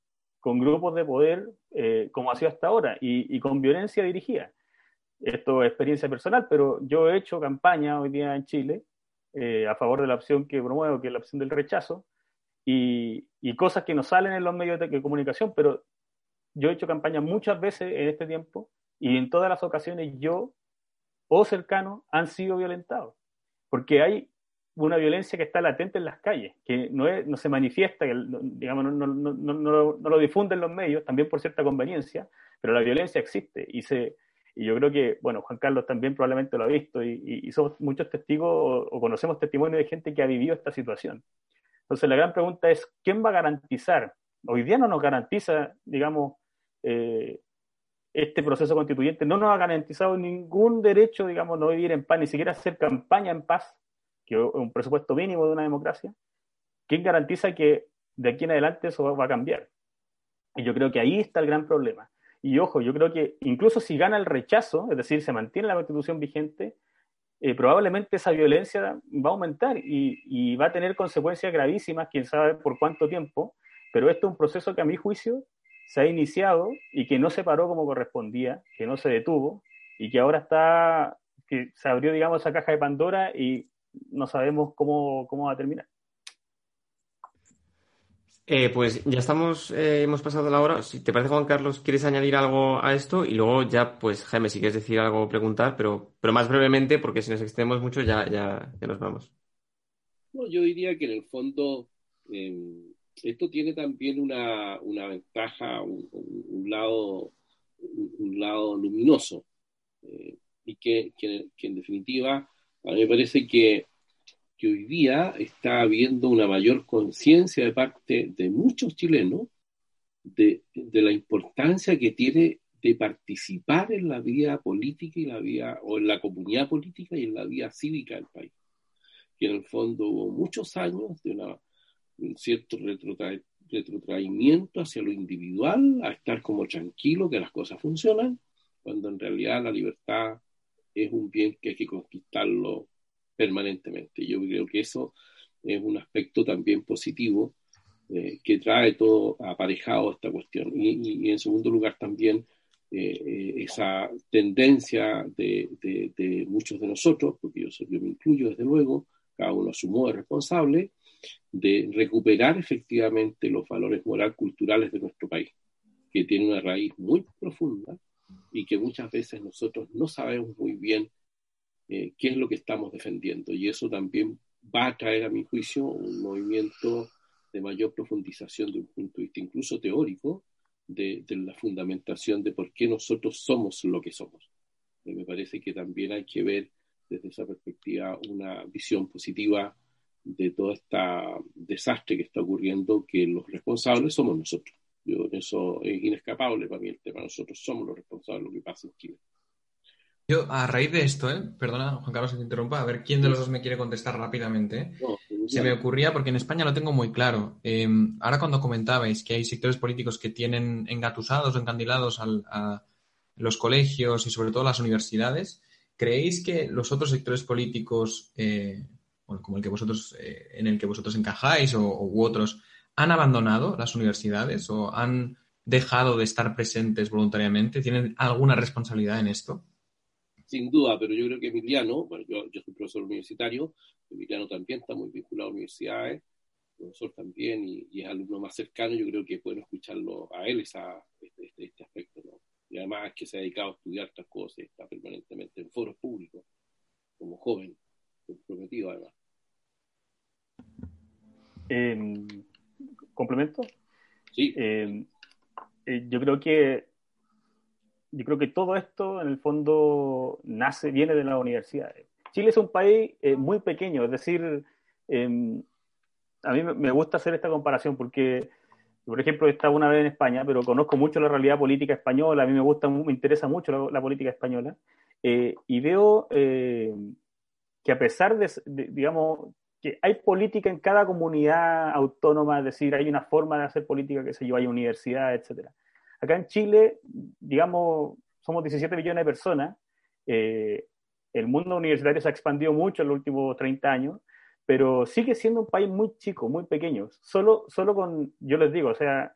con grupos de poder eh, como ha sido hasta ahora y, con violencia dirigida. Esto es experiencia personal, pero yo he hecho campaña hoy día en Chile eh, a favor de la opción que promuevo, que es la opción del rechazo, y, cosas que no salen en los medios de, comunicación, pero yo he hecho campaña muchas veces en este tiempo y en todas las ocasiones yo o cercanos han sido violentados, porque hay una violencia que está latente en las calles, que no, no se manifiesta, que, digamos, no, no, no, lo difunden los medios, también por cierta conveniencia, pero la violencia existe y, y yo creo que, bueno, Juan Carlos también probablemente lo ha visto y, somos muchos testigos o, conocemos testimonios de gente que ha vivido esta situación. Entonces la gran pregunta es, ¿quién va a garantizar? Hoy día no nos garantiza, digamos, eh, este proceso constituyente, no nos ha garantizado ningún derecho, digamos, no vivir en paz, ni siquiera hacer campaña en paz que es un presupuesto mínimo de una democracia, ¿quién garantiza que de aquí en adelante eso va a cambiar? Y yo creo que ahí está el gran problema. Y ojo, yo creo que incluso si gana el rechazo, es decir, se mantiene la constitución vigente, eh, probablemente esa violencia va a aumentar y, y, va a tener consecuencias gravísimas, quién sabe por cuánto tiempo, pero esto es un proceso que a mi juicio se ha iniciado y que no se paró como correspondía, que no se detuvo y que ahora está, que se abrió, digamos, esa caja de Pandora y no sabemos cómo, cómo va a terminar. Eh, pues ya estamos, eh, hemos pasado la hora. Si te parece, Juan Carlos, ¿quieres añadir algo a esto? Y luego ya, pues, Jaime, si quieres decir algo o preguntar, pero, pero más brevemente, porque si nos extendemos mucho ya, ya, ya nos vamos. No, yo diría que en el fondo eh, esto tiene también una, una ventaja, un, un, lado, un, lado luminoso, eh, y que, que, que en definitiva a mí me parece que que hoy día está habiendo una mayor conciencia de parte de muchos chilenos de, de, la importancia que tiene de participar en la vida política y la vida, o en la comunidad política y en la vida cívica del país. Que en el fondo hubo muchos años de una, un cierto retrotra, retrotraimiento hacia lo individual, a estar como tranquilo que las cosas funcionan, cuando en realidad la libertad es un bien que hay que conquistarlo permanentemente. Yo creo que eso es un aspecto también positivo eh, que trae todo aparejado esta cuestión. Y, y, en segundo lugar también eh, eh, esa tendencia de, de, de, muchos de nosotros, porque yo, yo me incluyo desde luego, cada uno a su modo es responsable, de recuperar efectivamente los valores moral culturales de nuestro país, que tiene una raíz muy profunda y que muchas veces nosotros no sabemos muy bien eh, qué es lo que estamos defendiendo. Y eso también va a traer, a mi juicio, un movimiento de mayor profundización de un punto de vista incluso teórico de, la fundamentación de por qué nosotros somos lo que somos. Y me parece que también hay que ver desde esa perspectiva una visión positiva de todo este desastre que está ocurriendo, que los responsables somos nosotros. Yo, eso es inescapable para mí el tema. Nosotros somos los responsables de lo que pasa en Chile. Yo, a raíz de esto, ¿eh? perdona, Juan Carlos, que te interrumpa, a ver quién de los dos me quiere contestar rápidamente. ¿eh? No, Se me ocurría, porque en España lo tengo muy claro. Eh, ahora, cuando comentabais que hay sectores políticos que tienen engatusados o encandilados al, a los colegios y sobre todo las universidades, ¿creéis que los otros sectores políticos, como el que vosotros, eh, en el que vosotros encajáis o, u otros, han abandonado las universidades o han dejado de estar presentes voluntariamente? ¿Tienen alguna responsabilidad en esto? sin duda, pero yo creo que Emiliano, bueno, yo, yo soy profesor universitario, Emiliano también está muy vinculado a universidades, profesor también, y, y, es alumno más cercano, yo creo que pueden escucharlo a él esa, este, este, este aspecto, ¿no? Y además que se ha dedicado a estudiar estas cosas, está permanentemente en foros públicos, como joven, comprometido además. Eh, ¿Complemento? Sí. Eh, eh, yo creo que yo creo que todo esto en el fondo nace, viene de las universidades. Chile es un país eh, muy pequeño, es decir, eh, a mí me gusta hacer esta comparación porque, por ejemplo, he estado una vez en España, pero conozco mucho la realidad política española, a mí me gusta, me interesa mucho la, la política española, eh, y veo eh, que a pesar de, digamos, que hay política en cada comunidad autónoma, es decir, hay una forma de hacer política, que se yo, hay universidades, etcétera Acá en Chile, digamos, somos 17 millones de personas. Eh, el mundo universitario se ha expandido mucho en los últimos 30 años, pero sigue siendo un país muy chico, muy pequeño. Solo, solo con, yo les digo, o sea,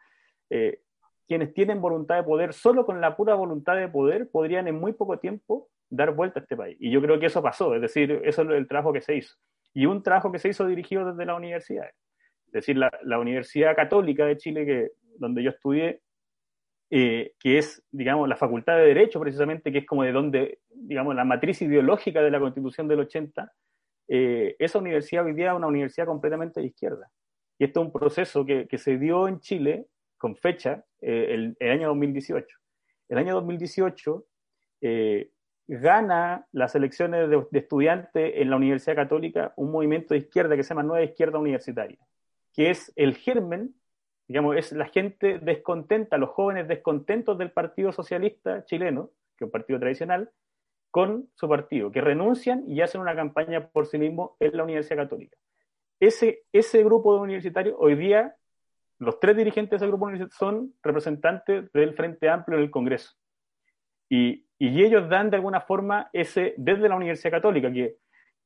eh, quienes tienen voluntad de poder, solo con la pura voluntad de poder, podrían en muy poco tiempo dar vuelta a este país. Y yo creo que eso pasó, es decir, eso es el trabajo que se hizo. Y un trabajo que se hizo dirigido desde la universidad. Es decir, la, la Universidad Católica de Chile, que, donde yo estudié, eh, que es, digamos, la Facultad de Derecho, precisamente, que es como de donde, digamos, la matriz ideológica de la Constitución del 80, eh, esa universidad hoy día es una universidad completamente de izquierda. Y esto es un proceso que, que se dio en Chile con fecha eh, el, el, año 2018. El año 2018 eh, gana las elecciones de, de estudiantes en la Universidad Católica un movimiento de izquierda que se llama Nueva Izquierda Universitaria, que es el germen digamos, es la gente descontenta, los jóvenes descontentos del Partido Socialista chileno, que es un partido tradicional, con su partido, que renuncian y hacen una campaña por sí mismos en la Universidad Católica. Ese, ese grupo de universitarios hoy día los tres dirigentes de ese grupo son representantes del Frente Amplio en el Congreso. Y, y ellos dan de alguna forma ese, desde la Universidad Católica, que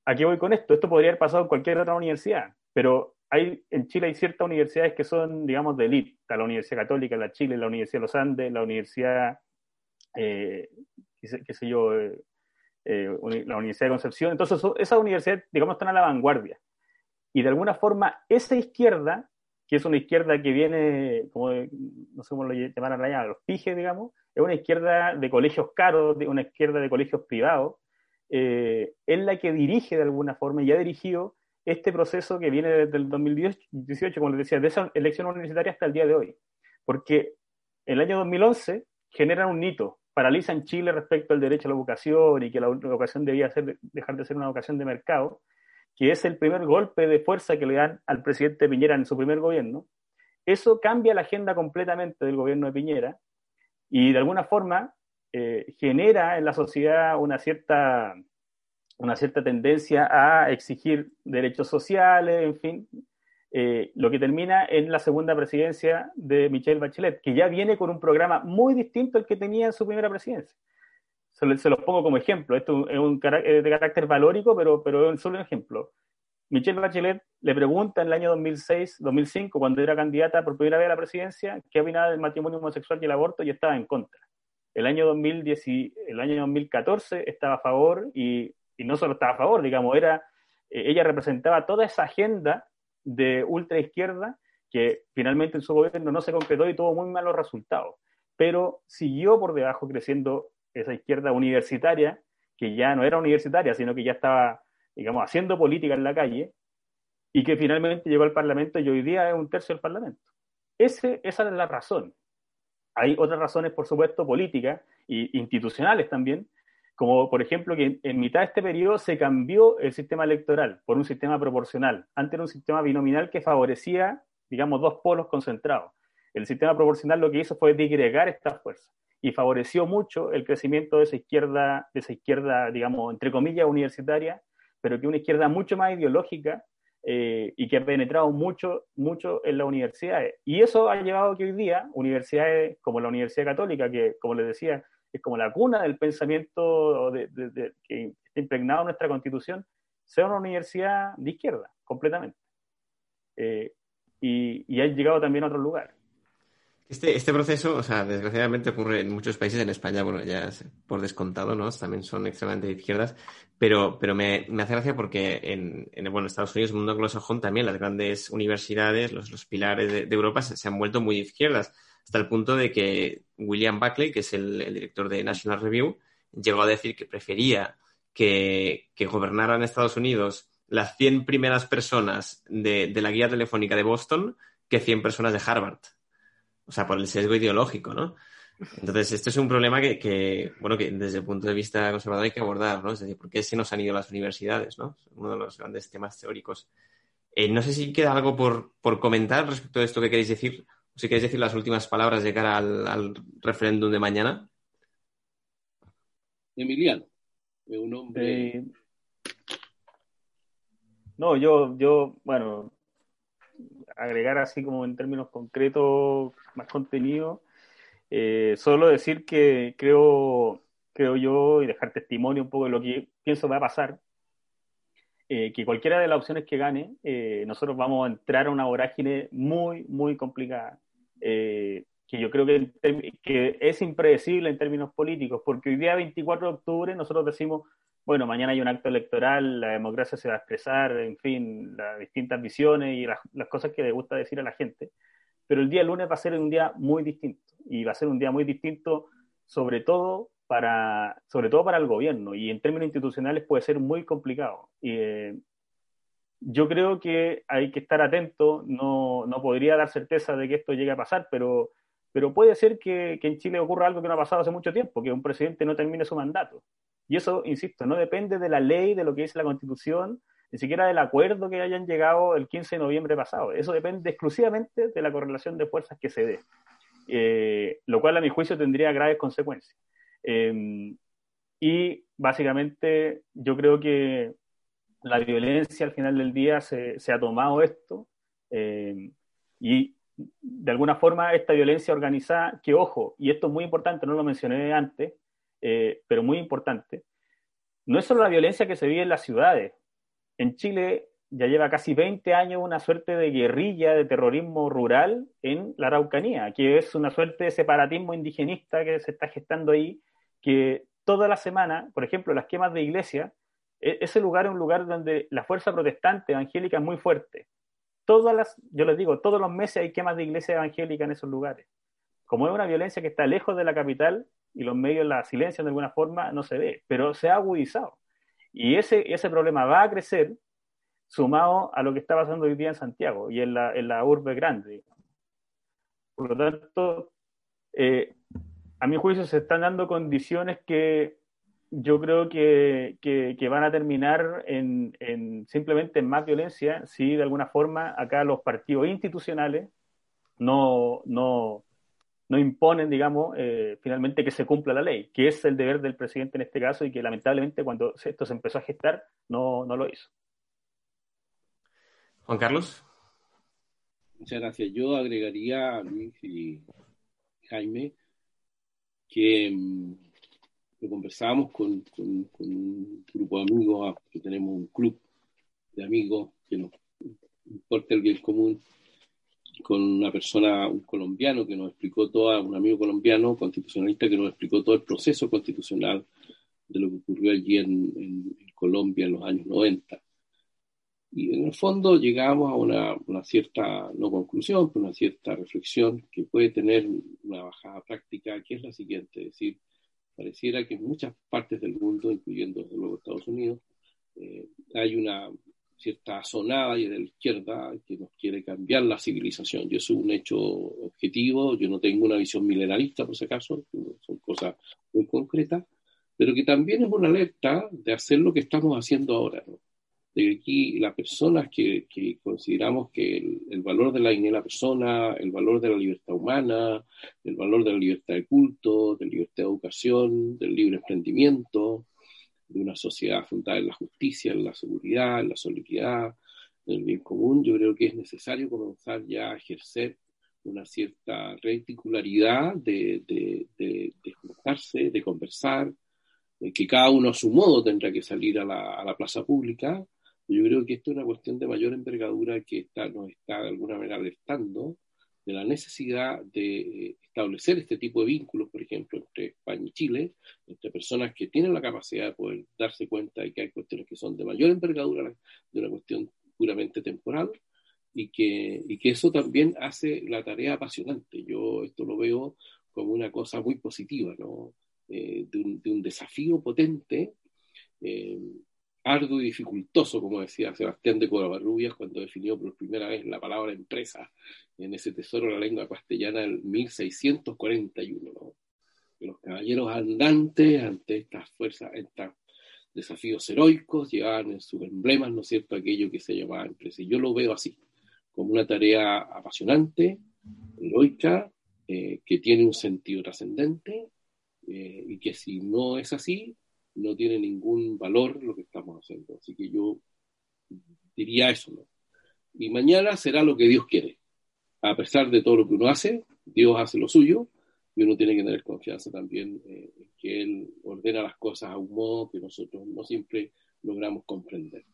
aquí voy con esto, esto podría haber pasado en cualquier otra universidad, pero hay, en Chile hay ciertas universidades que son, digamos, de élite, la Universidad Católica, la Chile, la Universidad de los Andes, la Universidad, eh, qué, sé, yo, eh, eh, la Universidad de Concepción, entonces esas universidades, digamos, están a la vanguardia. Y de alguna forma, esa izquierda, que es una izquierda que viene, como, no sé cómo lo llaman allá, los pijes, digamos, es una izquierda de colegios caros, de una izquierda de colegios privados, es la que dirige de alguna forma y ha dirigido este proceso que viene desde el 2018, como les decía, de esa elección universitaria hasta el día de hoy. Porque el año 2011 generan un hito, paralizan Chile respecto al derecho a la educación y que la educación debía ser, dejar de ser una educación de mercado, que es el primer golpe de fuerza que le dan al presidente Piñera en su primer gobierno. Eso cambia la agenda completamente del gobierno de Piñera y de alguna forma eh, genera en la sociedad una cierta una cierta tendencia a exigir derechos sociales, en fin, eh, lo que termina en la segunda presidencia de Michelle Bachelet, que ya viene con un programa muy distinto al que tenía en su primera presidencia. Se, los pongo como ejemplo, esto es un de carácter valórico, pero, pero es solo un ejemplo. Michelle Bachelet le pregunta en el año 2006, 2005, cuando era candidata por primera vez a la presidencia, qué opinaba del matrimonio homosexual y el aborto y estaba en contra. El año, 2010, el año 2014 estaba a favor y no solo estaba a favor, digamos, era, eh, ella representaba toda esa agenda de ultra izquierda que finalmente en su gobierno no se concretó y tuvo muy malos resultados. Pero siguió por debajo creciendo esa izquierda universitaria, que ya no era universitaria, sino que ya estaba, digamos, haciendo política en la calle, y que finalmente llegó al Parlamento y hoy día es un tercio del Parlamento. Ese, esa es la razón. Hay otras razones, por supuesto, políticas e institucionales también, como por ejemplo que en mitad de este periodo se cambió el sistema electoral por un sistema proporcional. Antes era un sistema binominal que favorecía, digamos, dos polos concentrados. El sistema proporcional lo que hizo fue digregar estas fuerzas y favoreció mucho el crecimiento de esa izquierda, de esa izquierda, digamos, entre comillas, universitaria, pero que una izquierda mucho más ideológica eh, y que ha penetrado mucho, mucho en las universidades. Y eso ha llevado a que hoy día universidades como la Universidad Católica, que, como les decía, es como la cuna del pensamiento de, que está impregnado en nuestra constitución, sea una universidad de izquierda, completamente. Eh, y, y ha llegado también a otros lugares. Este, este proceso, o sea, desgraciadamente ocurre en muchos países, en España, bueno, ya por descontado, ¿no? También son extremadamente de izquierdas, pero, pero me, me hace gracia porque en, en bueno, Estados Unidos, el mundo anglosajón, también las grandes universidades, los, los pilares de, Europa se, han vuelto muy de izquierdas hasta el punto de que William Buckley, que es el, director de National Review, llegó a decir que prefería que, gobernaran Estados Unidos las 100 primeras personas de, la guía telefónica de Boston que 100 personas de Harvard. O sea, por el sesgo ideológico, ¿no? Entonces, esto es un problema que, bueno, que desde el punto de vista conservador hay que abordar, ¿no? Es decir, ¿por qué se nos han ido las universidades, ¿no? Uno de los grandes temas teóricos. Eh, no sé si queda algo por, por comentar respecto a esto que queréis decir si queréis decir las últimas palabras de cara al, referéndum de mañana. Emiliano, un hombre. Eh, no, yo, yo, bueno, agregar así como en términos concretos más contenido, eh, solo decir que creo, creo yo, y dejar testimonio un poco de lo que pienso va a pasar, eh, que cualquiera de las opciones que gane, nosotros vamos a entrar a una vorágine muy, muy complicada. Eh, que yo creo que, que, es impredecible en términos políticos, porque hoy día 24 de octubre nosotros decimos, bueno, mañana hay un acto electoral, la democracia se va a expresar, en fin, las distintas visiones y las, las cosas que le gusta decir a la gente, pero el día lunes va a ser un día muy distinto, y va a ser un día muy distinto sobre todo para, sobre todo para el gobierno, y en términos institucionales puede ser muy complicado. Eh, yo creo que hay que estar atento, no, no, podría dar certeza de que esto llegue a pasar, pero, pero puede ser que, que, en Chile ocurra algo que no ha pasado hace mucho tiempo, que un presidente no termine su mandato. Y eso, insisto, no depende de la ley, de lo que dice la Constitución, ni siquiera del acuerdo que hayan llegado el 15 de noviembre pasado. Eso depende exclusivamente de la correlación de fuerzas que se dé, eh, lo cual a mi juicio tendría graves consecuencias. Eh, y básicamente yo creo que la violencia al final del día se, ha tomado esto eh, y de alguna forma esta violencia organizada, que ojo, y esto es muy importante, no lo mencioné antes, eh, pero muy importante, no es solo la violencia que se vive en las ciudades. En Chile ya lleva casi 20 años una suerte de guerrilla de terrorismo rural en la Araucanía, que es una suerte de separatismo indigenista que se está gestando ahí, que toda la semana, por ejemplo, las quemas de iglesia, e-, ese lugar es un lugar donde la fuerza protestante evangélica es muy fuerte. Todas las, yo les digo, todos los meses hay quemas de iglesia evangélica en esos lugares. Como es una violencia que está lejos de la capital y los medios la silencian de alguna forma, no se ve, pero se ha agudizado. Y ese, ese problema va a crecer sumado a lo que está pasando hoy día en Santiago y en la, en la urbe grande. Por lo tanto, eh, a mi juicio se están dando condiciones que yo creo que, que, van a terminar en, en, simplemente en más violencia si de alguna forma acá los partidos institucionales no, no, no imponen, digamos, eh, finalmente que se cumpla la ley, que es el deber del presidente en este caso y que lamentablemente cuando esto se empezó a gestar no, no lo hizo. Juan Carlos. Muchas gracias. Yo agregaría, Luis y Jaime, que mm, lo conversábamos con, un grupo de amigos, que tenemos un club de amigos que nos importa el bien común, con una persona, un colombiano que nos explicó todo, un amigo colombiano constitucionalista que nos explicó todo el proceso constitucional de lo que ocurrió allí en, en Colombia en los años 90. Y en el fondo llegamos a una, una, cierta, no conclusión, pero una cierta reflexión que puede tener una bajada práctica, que es la siguiente, es decir, pareciera que en muchas partes del mundo, incluyendo desde luego Estados Unidos, eh, hay una cierta sonada de la izquierda que nos quiere cambiar la civilización. Y eso es un hecho objetivo, yo no tengo una visión milenarista por si acaso, son cosas muy concretas, pero que también es una alerta de hacer lo que estamos haciendo ahora. De que aquí las personas que, que consideramos que el, valor de la dignidad persona, el valor de la libertad humana, el valor de la libertad de culto, de la libertad de educación, del libre emprendimiento, de una sociedad fundada en la justicia, en la seguridad, en la solidaridad, en el bien común, yo creo que es necesario comenzar ya a ejercer una cierta reticularidad de, de, de, de de conversar, que cada uno a su modo tendrá que salir a la, a la plaza pública. Yo creo que esto es una cuestión de mayor envergadura que está, nos está de alguna manera alertando de la necesidad de establecer este tipo de vínculos, por ejemplo, entre España y Chile, entre personas que tienen la capacidad de poder darse cuenta de que hay cuestiones que son de mayor envergadura de una cuestión puramente temporal y que, y que eso también hace la tarea apasionante. Yo esto lo veo como una cosa muy positiva, ¿no? Eh, de, un, de, un, desafío potente eh, arduo y dificultoso, como decía Sebastián de Covarrubias cuando definió por primera vez la palabra empresa en ese tesoro de la lengua castellana en 1641. ¿no? Los caballeros andantes ante estas fuerzas, estos desafíos heroicos, llevaban en sus emblemas, ¿no es cierto?, aquello que se llamaba empresa. Yo lo veo así, como una tarea apasionante, heroica, eh, que tiene un sentido trascendente eh, y que si no es así, no tiene ningún valor lo que estamos haciendo. Así que yo diría eso. Y mañana será lo que Dios quiere. A pesar de todo lo que uno hace, Dios hace lo suyo y uno tiene que tener confianza también eh, en que Él ordena las cosas a un modo que nosotros no siempre logramos comprender.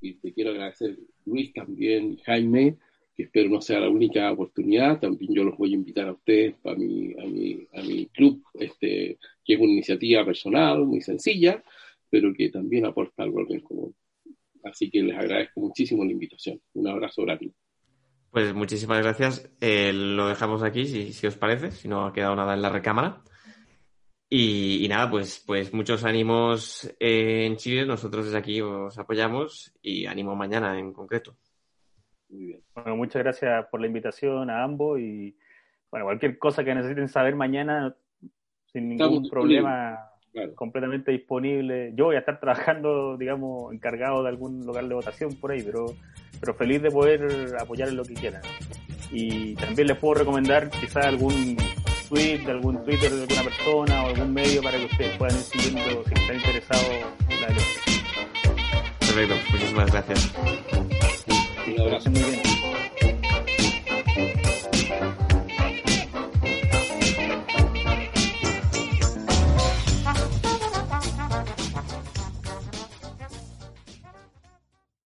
Y te quiero agradecer, Luis, también, Jaime, espero no sea la única oportunidad. También yo los voy a invitar a ustedes a mi, a mi, a mi club, este, que es una iniciativa personal, muy sencilla, pero que también aporta algo al bien común. Así que les agradezco muchísimo la invitación. Un abrazo grande. Pues muchísimas gracias. Eh, lo dejamos aquí, si, si, os parece, si no ha quedado nada en la recámara. Y, y nada, pues, pues muchos ánimos en Chile. Nosotros desde aquí os apoyamos y ánimo mañana en concreto. Muy bien. Bueno, muchas gracias por la invitación a ambos y bueno, cualquier cosa que necesiten saber mañana, sin ningún Estamos problema, claro. completamente disponible. Yo voy a estar trabajando, digamos, encargado de algún local de votación por ahí, pero, pero feliz de poder apoyar en lo que quieran. Y también les puedo recomendar quizás algún tweet de algún Twitter de alguna persona o algún medio para que ustedes puedan ir siguiendo si están interesados en la elección. Perfecto, muchísimas gracias. Un abrazo muy bien.